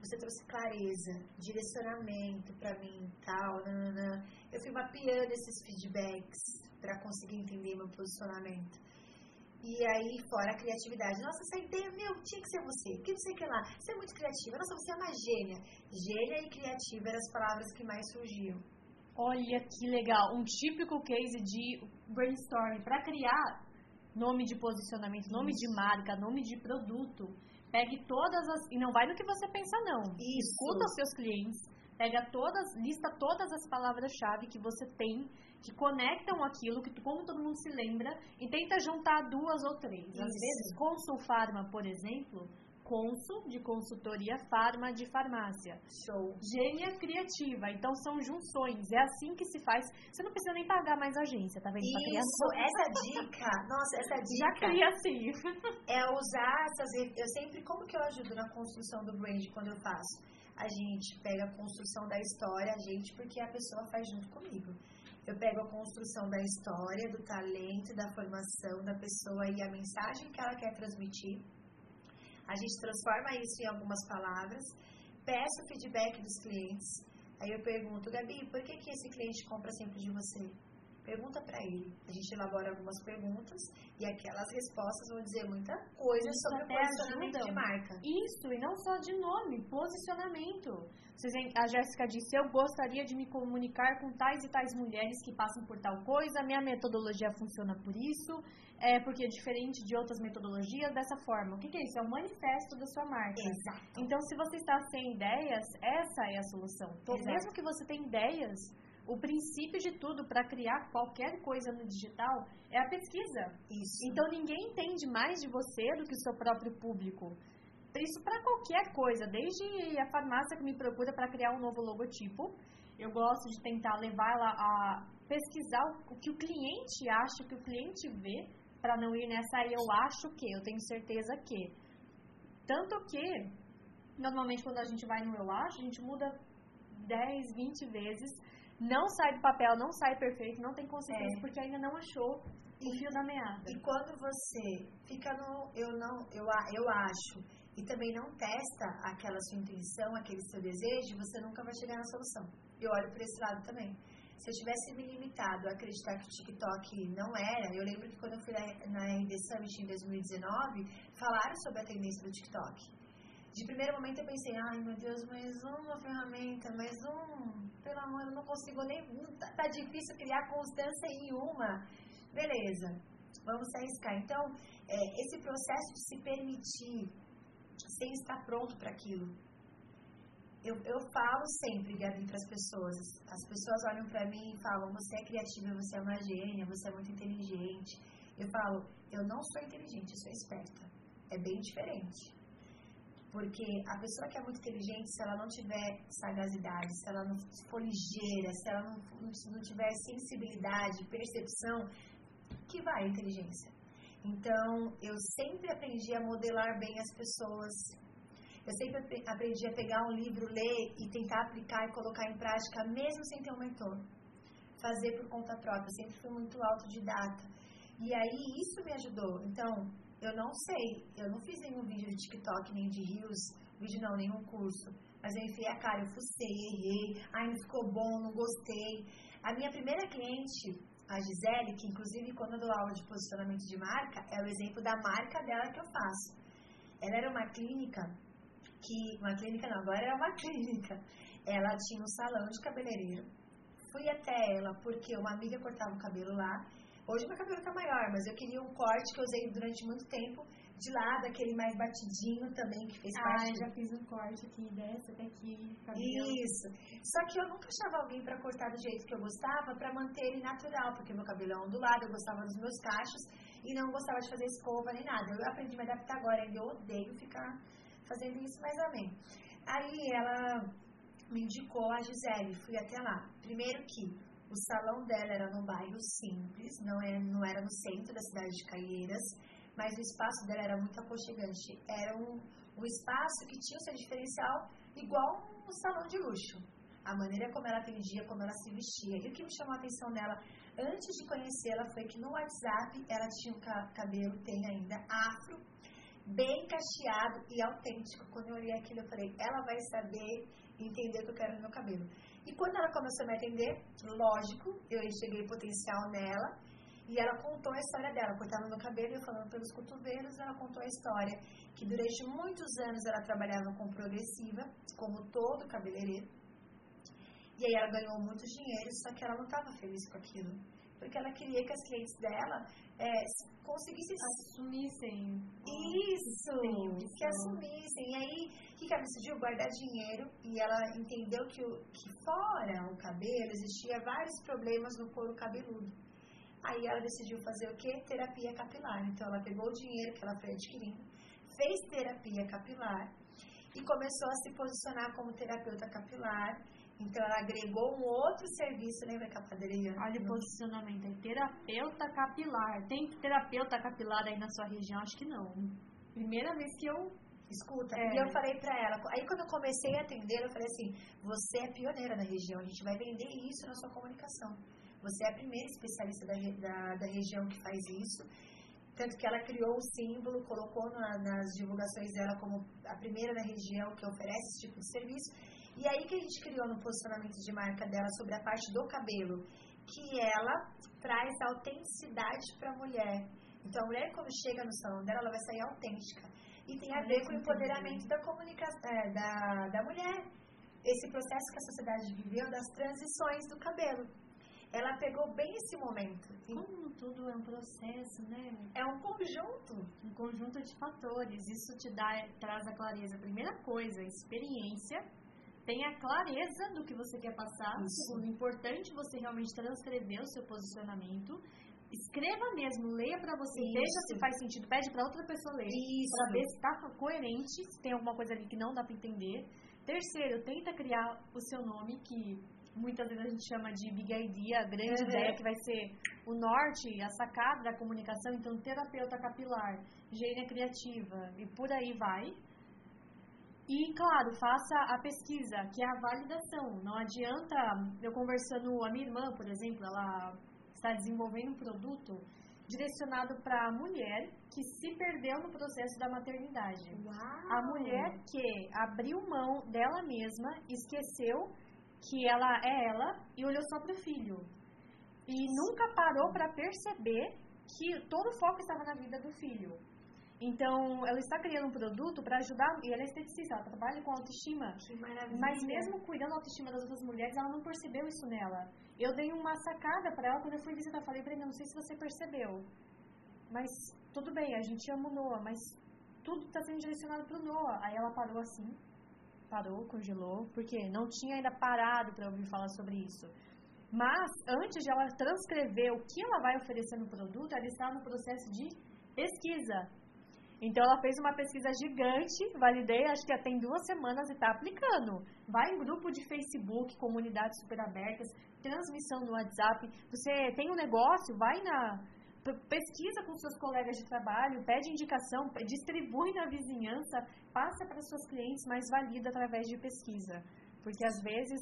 você trouxe clareza, direcionamento para mim, tal, nanana. Eu fui mapeando esses feedbacks para conseguir entender meu posicionamento. E aí, fora a criatividade. Nossa, essa ideia, meu, tinha que ser você. O que lá. Você é muito criativa. Nossa, você é uma gênia. Gênia e criativa eram as palavras que mais surgiam. Olha que legal. Um típico case de brainstorming. Para criar nome de posicionamento, nome Isso. de marca, nome de produto Pegue todas as. E não vai no que você pensa, não. Isso. Escuta os seus clientes, pega todas, lista todas as palavras-chave que você tem, que conectam aquilo, que como todo mundo se lembra, e tenta juntar duas ou três. Isso. Às vezes, Consul Pharma, por exemplo, Consul de consultoria, Farma de farmácia. Show. Gênia criativa. Então são junções. É assim que se faz. Você não precisa nem pagar mais agência, tá vendo? Isso, essa dica. Nossa, essa dica. Já cria assim. É usar essas. Eu sempre. Como que eu ajudo na construção do brand quando eu faço? A gente pega a construção da história, a gente, porque a pessoa faz junto comigo. Eu pego a construção da história, do talento, da formação da pessoa e a mensagem que ela quer transmitir a gente transforma isso em algumas palavras, peço feedback dos clientes. Aí eu pergunto, Gabi, por que, que esse cliente compra sempre de você? Pergunta para ele. A gente elabora algumas perguntas e aquelas respostas vão dizer muita coisa Isso sobre o posicionamento ajuda. de marca. Isso, e não só de nome, posicionamento. A Jéssica disse: Eu gostaria de me comunicar com tais e tais mulheres que passam por tal coisa, minha metodologia funciona por isso, é porque é diferente de outras metodologias dessa forma. O que, que é isso? É um manifesto da sua marca. Exato. Então, se você está sem ideias, essa é a solução. Então, mesmo que você tenha ideias, o princípio de tudo para criar qualquer coisa no digital é a pesquisa. Isso. Então, ninguém entende mais de você do que o seu próprio público. Isso para qualquer coisa, desde a farmácia que me procura para criar um novo logotipo, eu gosto de tentar levar ela a pesquisar o que o cliente acha, o que o cliente vê, para não ir nessa aí eu acho que, eu tenho certeza que. Tanto que, normalmente quando a gente vai no eu acho, a gente muda 10, 20 vezes, não sai do papel, não sai perfeito, não tem consequência, é. porque ainda não achou o fio da meada. E quando você fica no eu não, eu, eu acho, e também não testa aquela sua intuição, aquele seu desejo, você nunca vai chegar na solução. Eu olho por esse lado também. Se eu tivesse me limitado a acreditar que o TikTok não era, eu lembro que quando eu fui na, RD Summit em 2019, falaram sobre a tendência do TikTok. De primeiro momento eu pensei, ai meu Deus, mais uma ferramenta, mais um. Pelo amor, eu não consigo nem. Tá, tá difícil criar constância em uma. Beleza, vamos arriscar. Então, é, esse processo de se permitir sem estar pronto para aquilo eu, eu falo sempre, Gabi, para as pessoas. As pessoas olham para mim e falam: você é criativa, você é uma gênia, você é muito inteligente. Eu falo: eu não sou inteligente, eu sou esperta. É bem diferente. Porque a pessoa que é muito inteligente, se ela não tiver sagacidade, se ela não for ligeira, se ela não, não tiver sensibilidade, percepção, que vai a inteligência. Então, eu sempre aprendi a modelar bem as pessoas, eu sempre aprendi a pegar um livro, ler e tentar aplicar e colocar em prática, mesmo sem ter um mentor. Fazer por conta própria. Eu sempre fui muito autodidata. E aí isso me ajudou. Então, eu não sei, eu não fiz nenhum vídeo de TikTok, nem de Reels, vídeo não, nenhum curso. Mas eu enfiei a cara, eu fucei, errei, ai, não ficou bom, não gostei. A minha primeira cliente, a Gisele, que inclusive quando eu dou aula de posicionamento de marca, é o exemplo da marca dela que eu faço. Ela era uma clínica que uma clínica não, agora era uma clínica. Ela tinha um salão de cabeleireiro. Fui até ela porque uma amiga cortava o cabelo lá. Hoje meu cabelo tá maior, mas eu queria um corte que eu usei durante muito tempo de lado, aquele mais batidinho também, que fez ah, parte. Ah, já fiz um corte aqui, dessa até aqui. Cabelo. Isso. Só que eu nunca achava alguém para cortar do jeito que eu gostava, para manter ele natural, porque meu cabelo é ondulado, eu gostava dos meus cachos e não gostava de fazer escova nem nada. Eu aprendi a me adaptar agora, ainda eu odeio ficar fazendo isso, mas amém. Aí ela me indicou a Gisele. Fui até lá. Primeiro que o salão dela era no bairro simples, não era, não era no centro da cidade de Caieiras, mas o espaço dela era muito aconchegante. Era um, um espaço que tinha o seu diferencial igual um salão de luxo. A maneira como ela atendia, como ela se vestia. E o que me chamou a atenção dela antes de conhecê-la foi que no WhatsApp ela tinha um cabelo, tem ainda, afro, bem cacheado e autêntico. Quando eu olhei aquilo, eu falei, ela vai saber entender o que eu quero no meu cabelo. E quando ela começou a me atender, lógico, eu enxerguei potencial nela e ela contou a história dela, cortando meu cabelo e falando pelos cotovelos, ela contou a história que durante muitos anos ela trabalhava com progressiva, como todo cabeleireiro. E aí ela ganhou muito dinheiro, só que ela não estava feliz com aquilo. Porque ela queria que as clientes dela é, conseguissem... Assumissem. Isso! Que assumissem. E aí, o que, que ela decidiu? Guardar dinheiro. E ela entendeu que, o, que fora o cabelo existia vários problemas no couro cabeludo. Aí ela decidiu fazer o quê? Terapia capilar. Então ela pegou o dinheiro que ela foi adquirindo, fez terapia capilar e começou a se posicionar como terapeuta capilar. Então ela agregou um outro serviço, lembra que a padaria? Olha o posicionamento aí, terapeuta capilar. Tem terapeuta capilar aí na sua região? Acho que não. Primeira vez que eu Escuta, é. e eu falei pra ela, aí quando eu comecei a atender, eu falei assim, você é pioneira na região, a gente vai vender isso na sua comunicação. Você é a primeira especialista da, da, da região que faz isso. Tanto que ela criou o símbolo, colocou na, nas divulgações dela como a primeira na região que oferece esse tipo de serviço. E aí que a gente criou no posicionamento de marca dela sobre a parte do cabelo, que ela traz autenticidade para a mulher. Então a mulher quando chega no salão dela, ela vai sair autêntica. E tem a ver com o empoderamento da comunicação é, da, da mulher. Esse processo que a sociedade viveu das transições do cabelo ela pegou bem esse momento. Como tudo é um processo, né? É um conjunto. Um conjunto de fatores. Isso te dá, traz a clareza. Primeira coisa, experiência. Tenha clareza do que você quer passar. Segundo, importante você realmente transcrever o seu posicionamento. Escreva mesmo, leia para você, Isso. veja se faz sentido, pede para outra pessoa ler, para ver se está coerente, se tem alguma coisa ali que não dá para entender. Terceiro, tenta criar o seu nome que muitas vezes a gente chama de big idea, a grande uhum. ideia que vai ser o norte, a sacada da comunicação, então terapeuta capilar, gênia criativa e por aí vai. E, claro, faça a pesquisa, que é a validação. Não adianta eu conversando, a minha irmã, por exemplo, ela está desenvolvendo um produto direcionado para a mulher que se perdeu no processo da maternidade. Uau. A mulher que abriu mão dela mesma, esqueceu que ela é ela e olhou só para o filho. E nunca parou para perceber que todo o foco estava na vida do filho. Então, ela está criando um produto para ajudar, e ela é esteticista, ela trabalha com autoestima. Que maravilha. Mas mesmo cuidando da autoestima das outras mulheres, ela não percebeu isso nela. Eu dei uma sacada para ela quando eu fui visitar, falei para ela, não sei se você percebeu, mas tudo bem, a gente ama o Noah, mas tudo está sendo direcionado para o Noah. Aí ela parou assim, parou, congelou, porque não tinha ainda parado para ouvir falar sobre isso. Mas, antes de ela transcrever o que ela vai oferecer no produto, ela está no processo de pesquisa. Então, ela fez uma pesquisa gigante, validei, acho que já tem duas semanas e está aplicando. Vai em grupo de Facebook, comunidades super abertas, transmissão no WhatsApp. Você tem um negócio, vai na, pesquisa com seus colegas de trabalho, pede indicação, distribui na vizinhança, passa para suas clientes, mas valida através de pesquisa. Porque às vezes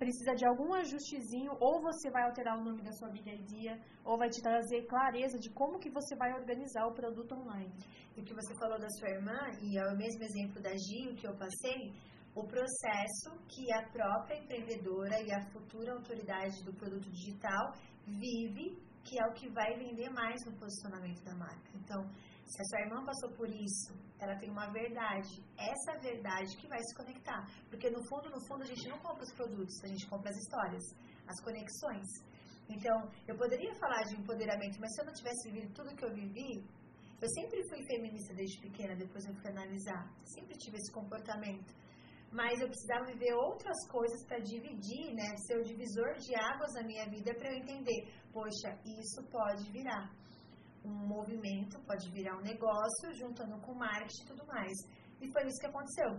precisa de algum ajustezinho, ou você vai alterar o nome da sua Idea, ou vai te trazer clareza de como que você vai organizar o produto online. E o que você falou da sua irmã, e é o mesmo exemplo da Gil que eu passei, o processo que a própria empreendedora e a futura autoridade do produto digital vive que é o que vai vender mais no posicionamento da marca. Então, se a sua irmã passou por isso, ela tem uma verdade, essa verdade que vai se conectar. Porque no fundo, no fundo, a gente não compra os produtos, a gente compra as histórias, as conexões. Então, eu poderia falar de empoderamento, mas se eu não tivesse vivido tudo que eu vivi, eu sempre fui feminista desde pequena, depois eu fui analisar, sempre tive esse comportamento mas eu precisava viver outras coisas para dividir, né, ser o divisor de águas na minha vida para eu entender, poxa, isso pode virar um movimento, pode virar um negócio, juntando com marketing e tudo mais. E foi isso que aconteceu.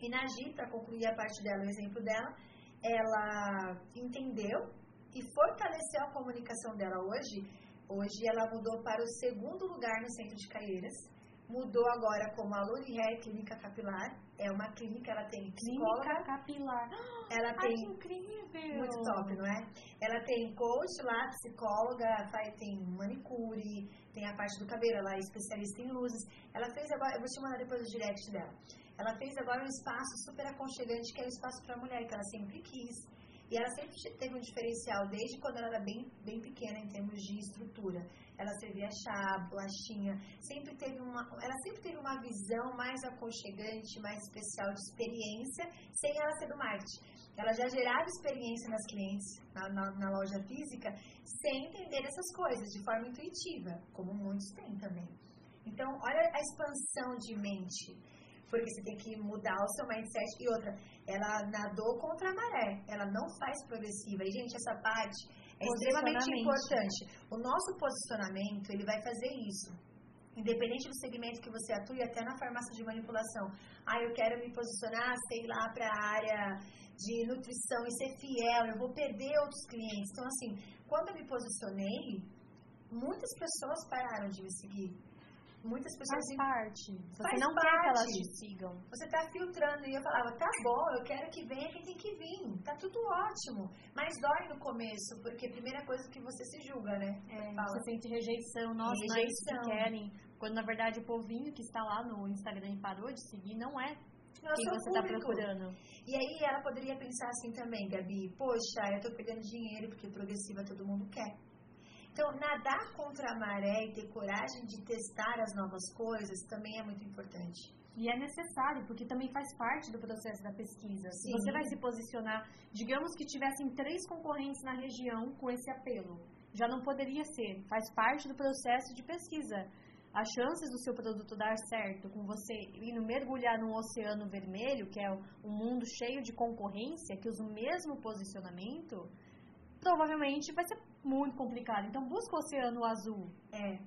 E na Gi, para concluir a parte dela, o exemplo dela, ela entendeu e fortaleceu a comunicação dela hoje. Hoje ela mudou para o segundo lugar no centro de Caieiras mudou agora como a Hair Clínica Capilar. É uma clínica, ela tem psicóloga. Clínica capilar. Ela Ai, tem. que incrível! Muito top, não é? Ela tem coach lá, psicóloga, faz, tem manicure, tem a parte do cabelo, ela é especialista em luzes. Ela fez agora, eu vou te mandar depois o direct dela. Ela fez agora um espaço super aconchegante, que é o espaço para mulher, que ela sempre quis. E ela sempre teve um diferencial, desde quando ela era bem, bem pequena em termos de estrutura. Ela servia chá, bolachinha, sempre teve uma, ela sempre teve uma visão mais aconchegante, mais especial de experiência, sem ela ser do marketing. Ela já gerava experiência nas clientes, na, na, na loja física, sem entender essas coisas, de forma intuitiva, como muitos têm também. Então, olha a expansão de mente porque você tem que mudar o seu mindset. E outra, ela nadou contra a maré, ela não faz progressiva. E, gente, essa parte é extremamente importante. O nosso posicionamento, ele vai fazer isso. Independente do segmento que você atue, até na farmácia de manipulação. Ah, eu quero me posicionar, sei lá, para a área de nutrição e ser fiel, eu vou perder outros clientes. Então, assim, quando eu me posicionei, muitas pessoas pararam de me seguir muitas pessoas. Faz parte. Você faz não parte. quer que elas te sigam. Você tá filtrando. E eu falava, tá bom, eu quero que venha quem tem que vir. Tá tudo ótimo. Mas dói no começo, porque a primeira coisa que você se julga, né? É, você sente rejeição. Nossa, rejeição. não é que querem. Quando na verdade o povinho que está lá no Instagram parou de seguir não é quem você está procurando. E aí ela poderia pensar assim também, Gabi, poxa, eu tô pegando dinheiro porque progressiva todo mundo quer. Então, nadar contra a maré e ter coragem de testar as novas coisas também é muito importante. E é necessário, porque também faz parte do processo da pesquisa. Se você vai se posicionar, digamos que tivessem três concorrentes na região com esse apelo, já não poderia ser. Faz parte do processo de pesquisa. As chances do seu produto dar certo com você indo mergulhar num oceano vermelho, que é um mundo cheio de concorrência, que usa o mesmo posicionamento, provavelmente vai ser muito complicado. Então, busca o oceano azul. É.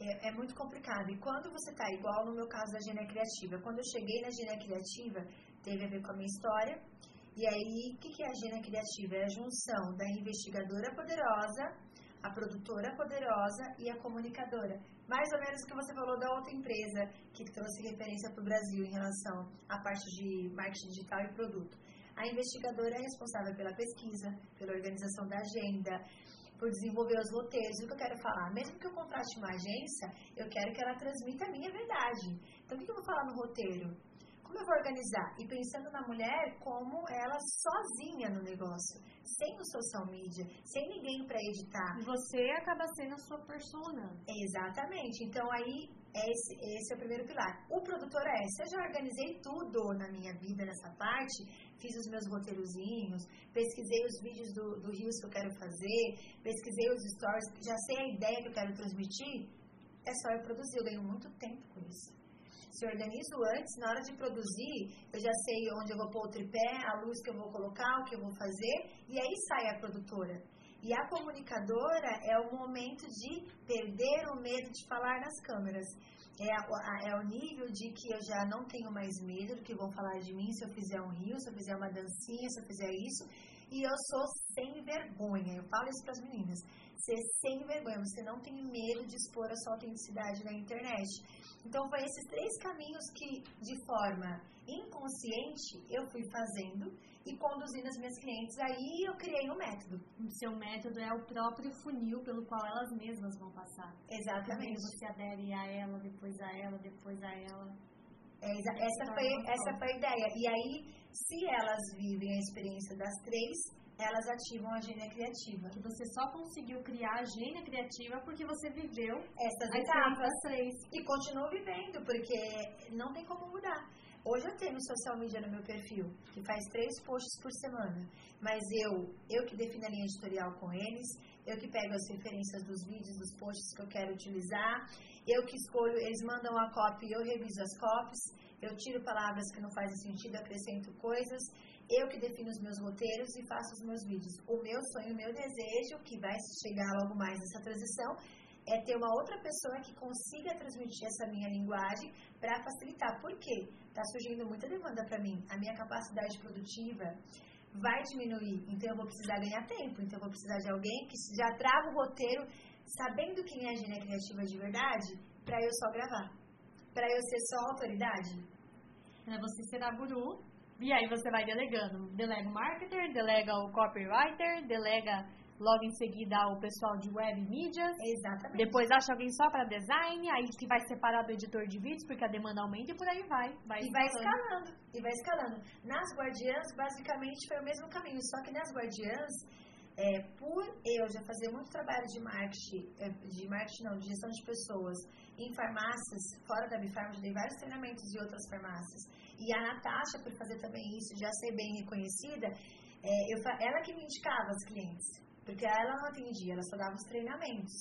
É, é muito complicado. E quando você está igual no meu caso da Gênia Criativa, quando eu cheguei na Gênia Criativa, teve a ver com a minha história. E aí, o que, que é a Gênia Criativa? É a junção da investigadora poderosa, a produtora poderosa e a comunicadora. Mais ou menos o que você falou da outra empresa que trouxe referência para o Brasil em relação à parte de marketing digital e produto. A investigadora é responsável pela pesquisa, pela organização da agenda, por desenvolver os roteiros. O que eu quero falar? Mesmo que eu contrate uma agência, eu quero que ela transmita a minha verdade. Então, o que eu vou falar no roteiro? Como eu vou organizar? E pensando na mulher como ela sozinha no negócio, sem o social media, sem ninguém para editar. Você acaba sendo a sua persona. Exatamente. Então, aí esse, esse é o primeiro pilar. O produtor é, se eu já organizei tudo na minha vida nessa parte, fiz os meus roteirozinhos, pesquisei os vídeos do, do Rios que eu quero fazer, pesquisei os stories, já sei a ideia que eu quero transmitir, é só eu produzir. Eu ganho muito tempo com isso. Se organizo antes, na hora de produzir, eu já sei onde eu vou pôr o tripé, a luz que eu vou colocar, o que eu vou fazer, e aí sai a produtora. E a comunicadora é o momento de perder o medo de falar nas câmeras. É, a, é o nível de que eu já não tenho mais medo do que vão falar de mim se eu fizer um rio, se eu fizer uma dancinha, se eu fizer isso. E eu sou sem vergonha. Eu falo isso para as meninas. Ser sem vergonha. Você não tem medo de expor a sua autenticidade na internet. Então, foi esses três caminhos que, de forma inconsciente, eu fui fazendo e conduzindo as minhas clientes. Aí eu criei um método. O seu método é o próprio funil pelo qual elas mesmas vão passar. Exatamente. Primeiro você adere a ela, depois a ela, depois a ela. É, essa, foi, essa foi a ideia. E aí, se elas vivem a experiência das três, elas ativam a gênia criativa. Que você só conseguiu criar a gênia criativa porque você viveu essas etapas três. E continua vivendo, porque não tem como mudar. Hoje eu tenho social media no meu perfil, que faz três posts por semana. Mas eu, eu que defino a linha editorial com eles, eu que pego as referências dos vídeos, dos posts que eu quero utilizar, eu que escolho, eles mandam a copy, eu reviso as copies, eu tiro palavras que não fazem sentido, acrescento coisas, eu que defino os meus roteiros e faço os meus vídeos. O meu sonho, o meu desejo, que vai chegar logo mais nessa transição, é ter uma outra pessoa que consiga transmitir essa minha linguagem para facilitar. Por quê? Está surgindo muita demanda para mim. A minha capacidade produtiva vai diminuir, então eu vou precisar ganhar tempo. Então eu vou precisar de alguém que já trava o roteiro, sabendo quem é a gênia criativa de verdade, para eu só gravar. Para eu ser só autoridade. É você será guru, e aí você vai delegando. Delega o marketer, delega o copywriter, delega logo em seguida o pessoal de web mídias. Exatamente. Depois acha alguém só para design, aí que vai separar do editor de vídeos, porque a demanda aumenta e por aí vai. vai e vai escalando. E vai escalando. Nas guardiãs, basicamente, foi o mesmo caminho, só que nas guardiãs, é, por eu já fazer muito trabalho de marketing, é, de marketing não, de gestão de pessoas, em farmácias, fora da Bifarma, já dei vários treinamentos de outras farmácias. E a Natasha, por fazer também isso, já ser bem reconhecida, é, eu, ela que me indicava as clientes. Porque ela não atendia, ela só dava os treinamentos.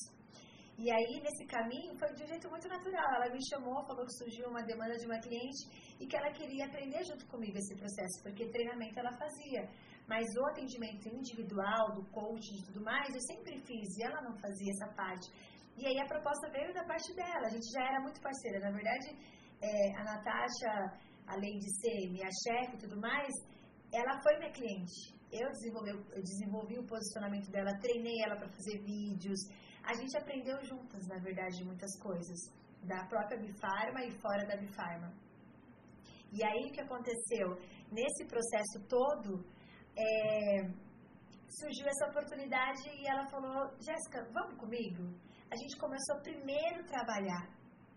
E aí, nesse caminho, foi de um jeito muito natural. Ela me chamou, falou que surgiu uma demanda de uma cliente e que ela queria aprender junto comigo esse processo, porque treinamento ela fazia. Mas o atendimento individual, do coaching e tudo mais, eu sempre fiz e ela não fazia essa parte. E aí a proposta veio da parte dela. A gente já era muito parceira. Na verdade, é, a Natasha, além de ser minha chefe e tudo mais, ela foi minha cliente eu desenvolvi, eu desenvolvi o posicionamento dela, treinei ela para fazer vídeos. A gente aprendeu juntas, na verdade, muitas coisas, da própria Bifarma e fora da Bifarma. E aí o que aconteceu? Nesse processo todo, é, surgiu essa oportunidade e ela falou: Jéssica, vamos comigo? A gente começou primeiro a trabalhar,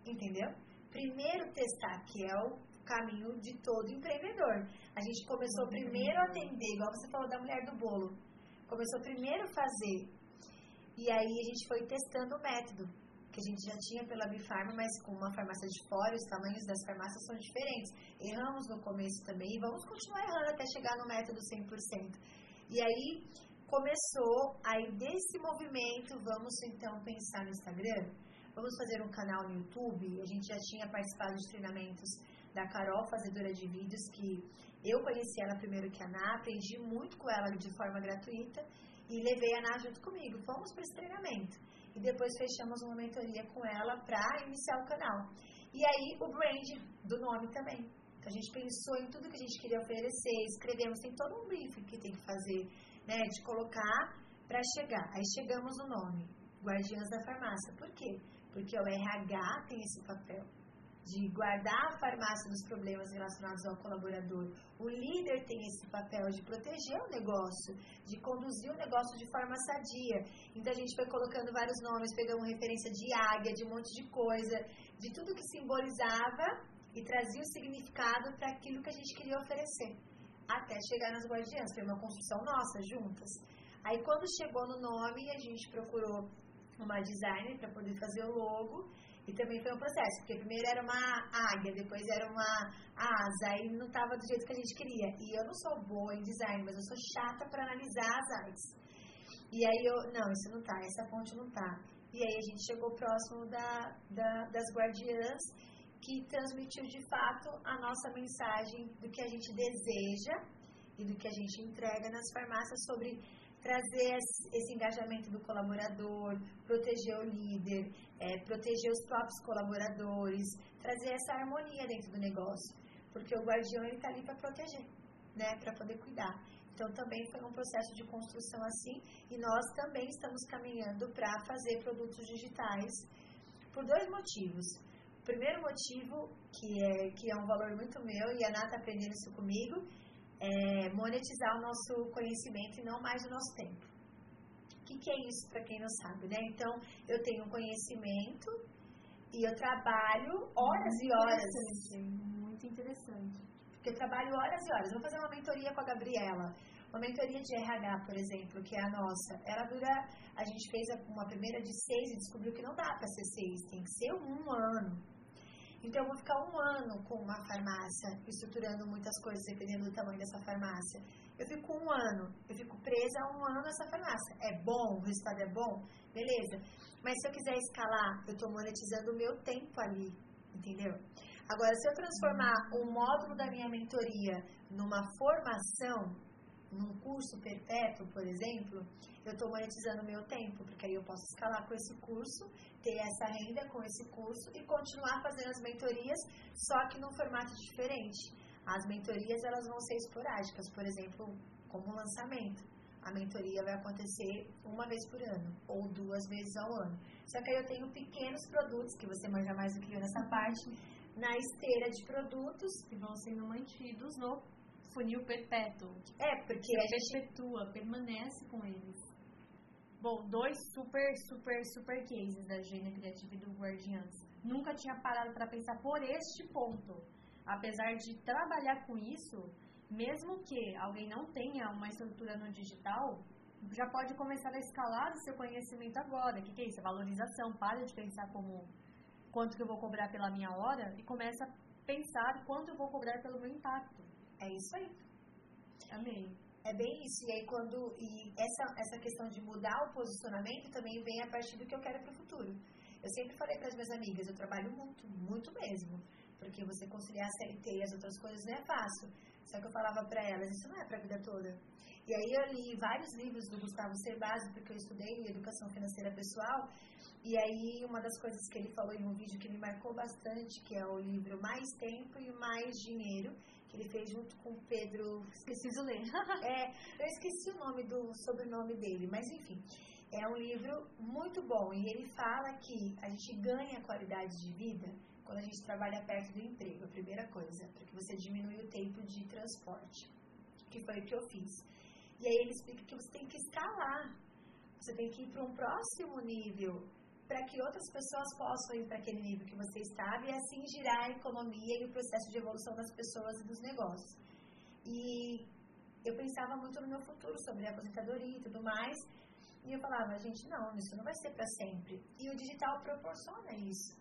entendeu? Primeiro testar, que é o caminho de todo empreendedor. A gente começou primeiro a atender, igual você falou da mulher do bolo. Começou primeiro a fazer. E aí a gente foi testando o método, que a gente já tinha pela Bifarma, mas com uma farmácia de fora, os tamanhos das farmácias são diferentes. Erramos no começo também e vamos continuar errando até chegar no método 100%. E aí começou, aí desse movimento, vamos então pensar no Instagram, vamos fazer um canal no YouTube, a gente já tinha participado de treinamentos da Carol, fazedora de vídeos, que eu conheci ela primeiro que a Ana, aprendi muito com ela de forma gratuita e levei a Ana junto comigo. Fomos para esse treinamento. E depois fechamos uma mentoria com ela para iniciar o canal. E aí o brand do nome também. Então a gente pensou em tudo que a gente queria oferecer, escrevemos, tem todo um briefing que tem que fazer, né, de colocar para chegar. Aí chegamos no nome, Guardiãs da Farmácia. Por quê? Porque o RH tem esse papel de guardar a farmácia dos problemas relacionados ao colaborador. O líder tem esse papel de proteger o negócio, de conduzir o negócio de forma sadia. Então a gente foi colocando vários nomes, pegamos referência de águia, de um monte de coisa, de tudo que simbolizava e trazia o significado para aquilo que a gente queria oferecer. Até chegar nas guardiãs, foi uma construção nossa, juntas. Aí quando chegou no nome, a gente procurou uma designer para poder fazer o logo e também foi um processo, porque primeiro era uma águia, depois era uma asa, e não estava do jeito que a gente queria. E eu não sou boa em design, mas eu sou chata para analisar as artes. E aí eu, não, isso não tá, essa fonte não tá. E aí a gente chegou próximo da, da, das guardiãs, que transmitiu de fato a nossa mensagem do que a gente deseja e do que a gente entrega nas farmácias sobre trazer esse engajamento do colaborador, proteger o líder, é, proteger os próprios colaboradores, trazer essa harmonia dentro do negócio, porque o guardião ele está ali para proteger, né, para poder cuidar. Então também foi um processo de construção assim e nós também estamos caminhando para fazer produtos digitais por dois motivos. O primeiro motivo, que é, que é um valor muito meu, e a Ana está aprendendo isso comigo, é, monetizar o nosso conhecimento e não mais o nosso tempo. O que, que é isso para quem não sabe, né? Então, eu tenho um conhecimento e eu trabalho horas muito e horas. Interessante, muito interessante. Porque eu trabalho horas e horas. Vou fazer uma mentoria com a Gabriela. Uma mentoria de RH, por exemplo, que é a nossa. Ela dura. A gente fez uma primeira de seis e descobriu que não dá para ser seis, tem que ser um ano. Então, eu vou ficar um ano com uma farmácia, estruturando muitas coisas, dependendo do tamanho dessa farmácia. Eu fico um ano, eu fico presa um ano nessa farmácia. É bom, o resultado é bom? Beleza. Mas se eu quiser escalar, eu estou monetizando o meu tempo ali, entendeu? Agora, se eu transformar o módulo da minha mentoria numa formação, num curso perpétuo, por exemplo, eu estou monetizando meu tempo, porque aí eu posso escalar com esse curso, ter essa renda com esse curso e continuar fazendo as mentorias, só que num formato diferente. As mentorias elas vão ser esporádicas, por exemplo, como lançamento. A mentoria vai acontecer uma vez por ano ou duas vezes ao ano. Só que aí eu tenho pequenos produtos, que você manja mais do que eu nessa parte, na esteira de produtos. Que vão sendo mantidos no funil perpétuo. É, porque a gente perpetua, permanece com eles. Bom, dois super, super, super cases da Gênia Criativa e do Guardiãs. Nunca tinha parado para pensar por este ponto. Apesar de trabalhar com isso, mesmo que alguém não tenha uma estrutura no digital, já pode começar a escalar o seu conhecimento agora. O que, que é isso? É valorização. Para de pensar como quanto que eu vou cobrar pela minha hora e começa a pensar quanto eu vou cobrar pelo meu impacto. É isso aí. Amém. É bem isso. E aí quando e essa essa questão de mudar o posicionamento também vem a partir do que eu quero para o futuro. Eu sempre falei para as minhas amigas, eu trabalho muito, muito mesmo, porque você conciliar a CLT e as outras coisas não é fácil. Só que eu falava para elas, isso não é para a vida toda. E aí eu li vários livros do Gustavo Cerbasi, porque eu estudei educação financeira pessoal, e aí uma das coisas que ele falou em um vídeo que me marcou bastante, que é o livro Mais Tempo e Mais Dinheiro, ele fez junto com Pedro. Preciso ler. é, eu esqueci o nome do sobrenome dele, mas enfim. É um livro muito bom e ele fala que a gente ganha qualidade de vida quando a gente trabalha perto do emprego, a primeira coisa, porque você diminui o tempo de transporte, que foi o que eu fiz. E aí ele explica que você tem que escalar, você tem que ir para um próximo nível, para que outras pessoas possam ir para aquele nível que você estava e assim girar a economia e o processo de evolução das pessoas e dos negócios. E eu pensava muito no meu futuro, sobre a aposentadoria e tudo mais, e eu falava, gente, não, isso não vai ser para sempre. E o digital proporciona isso,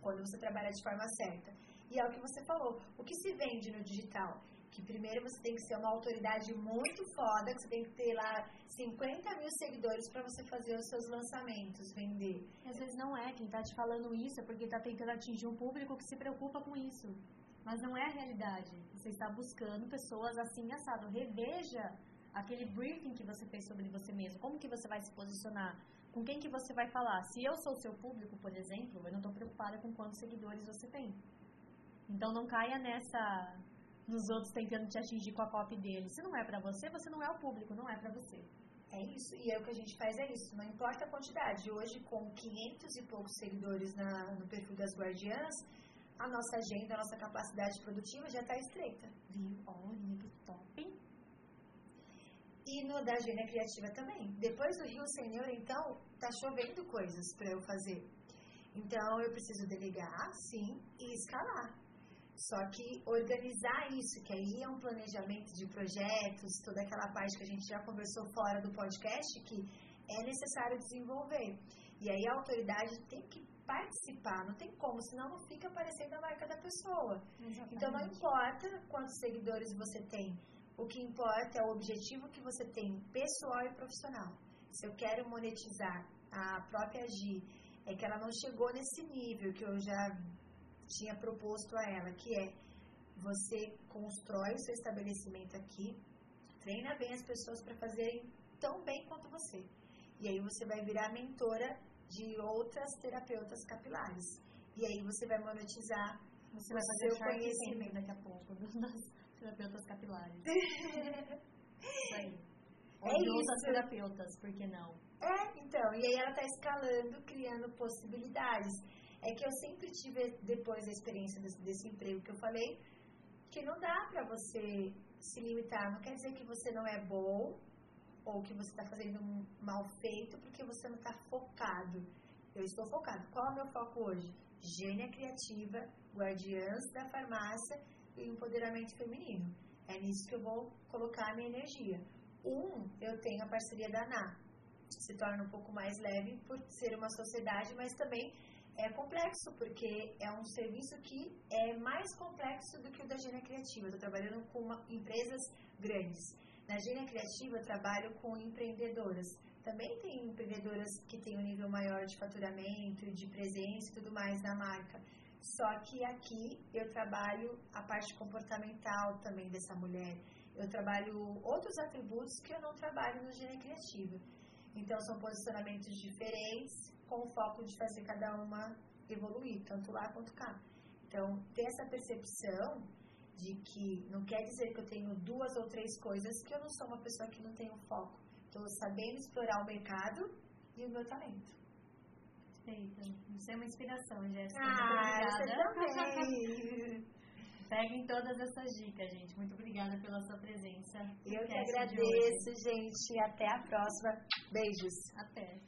quando você trabalha de forma certa. E é o que você falou, o que se vende no digital? Que primeiro você tem que ser uma autoridade muito foda, que você tem que ter lá 50 mil seguidores para você fazer os seus lançamentos, vender. Às vezes não é, quem tá te falando isso é porque tá tentando atingir um público que se preocupa com isso. Mas não é a realidade. Você está buscando pessoas assim assado. Reveja aquele briefing que você fez sobre você mesmo. Como que você vai se posicionar? Com quem que você vai falar? Se eu sou o seu público, por exemplo, eu não estou preocupada com quantos seguidores você tem. Então não caia nessa nos outros tentando te atingir com a copy dele. Se não é para você, você não é o público, não é para você. É isso, e é o que a gente faz é isso, não importa a quantidade. Hoje, com 500 e poucos seguidores na, no perfil das Guardiãs, a nossa agenda, a nossa capacidade produtiva já está estreita. Viu? Olha que top. E no da agenda criativa também. Depois do Rio Senhor, então, tá chovendo coisas para eu fazer. Então, eu preciso delegar, sim, e escalar. Só que organizar isso, que aí é um planejamento de projetos, toda aquela parte que a gente já conversou fora do podcast, que é necessário desenvolver. E aí a autoridade tem que participar, não tem como, senão não fica aparecendo a marca da pessoa. Exatamente. Então não importa quantos seguidores você tem, o que importa é o objetivo que você tem, pessoal e profissional. Se eu quero monetizar a própria Gi, é que ela não chegou nesse nível que eu já tinha proposto a ela, que é você constrói o seu estabelecimento aqui, treina bem as pessoas para fazerem tão bem quanto você. E aí você vai virar mentora de outras terapeutas capilares. E aí você vai monetizar você vai fazer o conhecimento daqui a pouco das terapeutas capilares. isso aí. É isso. terapeutas, por que não? É, então, e aí ela está escalando, criando possibilidades é que eu sempre tive, depois da experiência desse, desse emprego que eu falei, que não dá para você se limitar. Não quer dizer que você não é bom ou que você está fazendo um mal feito porque você não está focado. Eu estou focado. Qual é o meu foco hoje? Gênia criativa, guardiãs da farmácia e empoderamento feminino. É nisso que eu vou colocar a minha energia. Um, eu tenho a parceria da ANA. Se torna um pouco mais leve por ser uma sociedade, mas também é complexo, porque é um serviço que é mais complexo do que o da Gênia Criativa. Estou trabalhando com uma, empresas grandes. Na Gênia Criativa, eu trabalho com empreendedoras. Também tem empreendedoras que têm um nível maior de faturamento, de presença e tudo mais na marca. Só que aqui eu trabalho a parte comportamental também dessa mulher. Eu trabalho outros atributos que eu não trabalho no Gênio Criativa. Então, são posicionamentos diferentes, com o foco de fazer cada uma evoluir, tanto lá quanto cá. Então, ter essa percepção de que não quer dizer que eu tenho duas ou três coisas, que eu não sou uma pessoa que não tem um foco. Estou sabendo explorar o mercado e o meu talento. Perfeito. Você é uma inspiração, Jéssica. Ah, você também. Peguem todas essas dicas, gente. Muito obrigada pela sua presença. Eu que agradeço, gente. Até a próxima. Beijos. Até.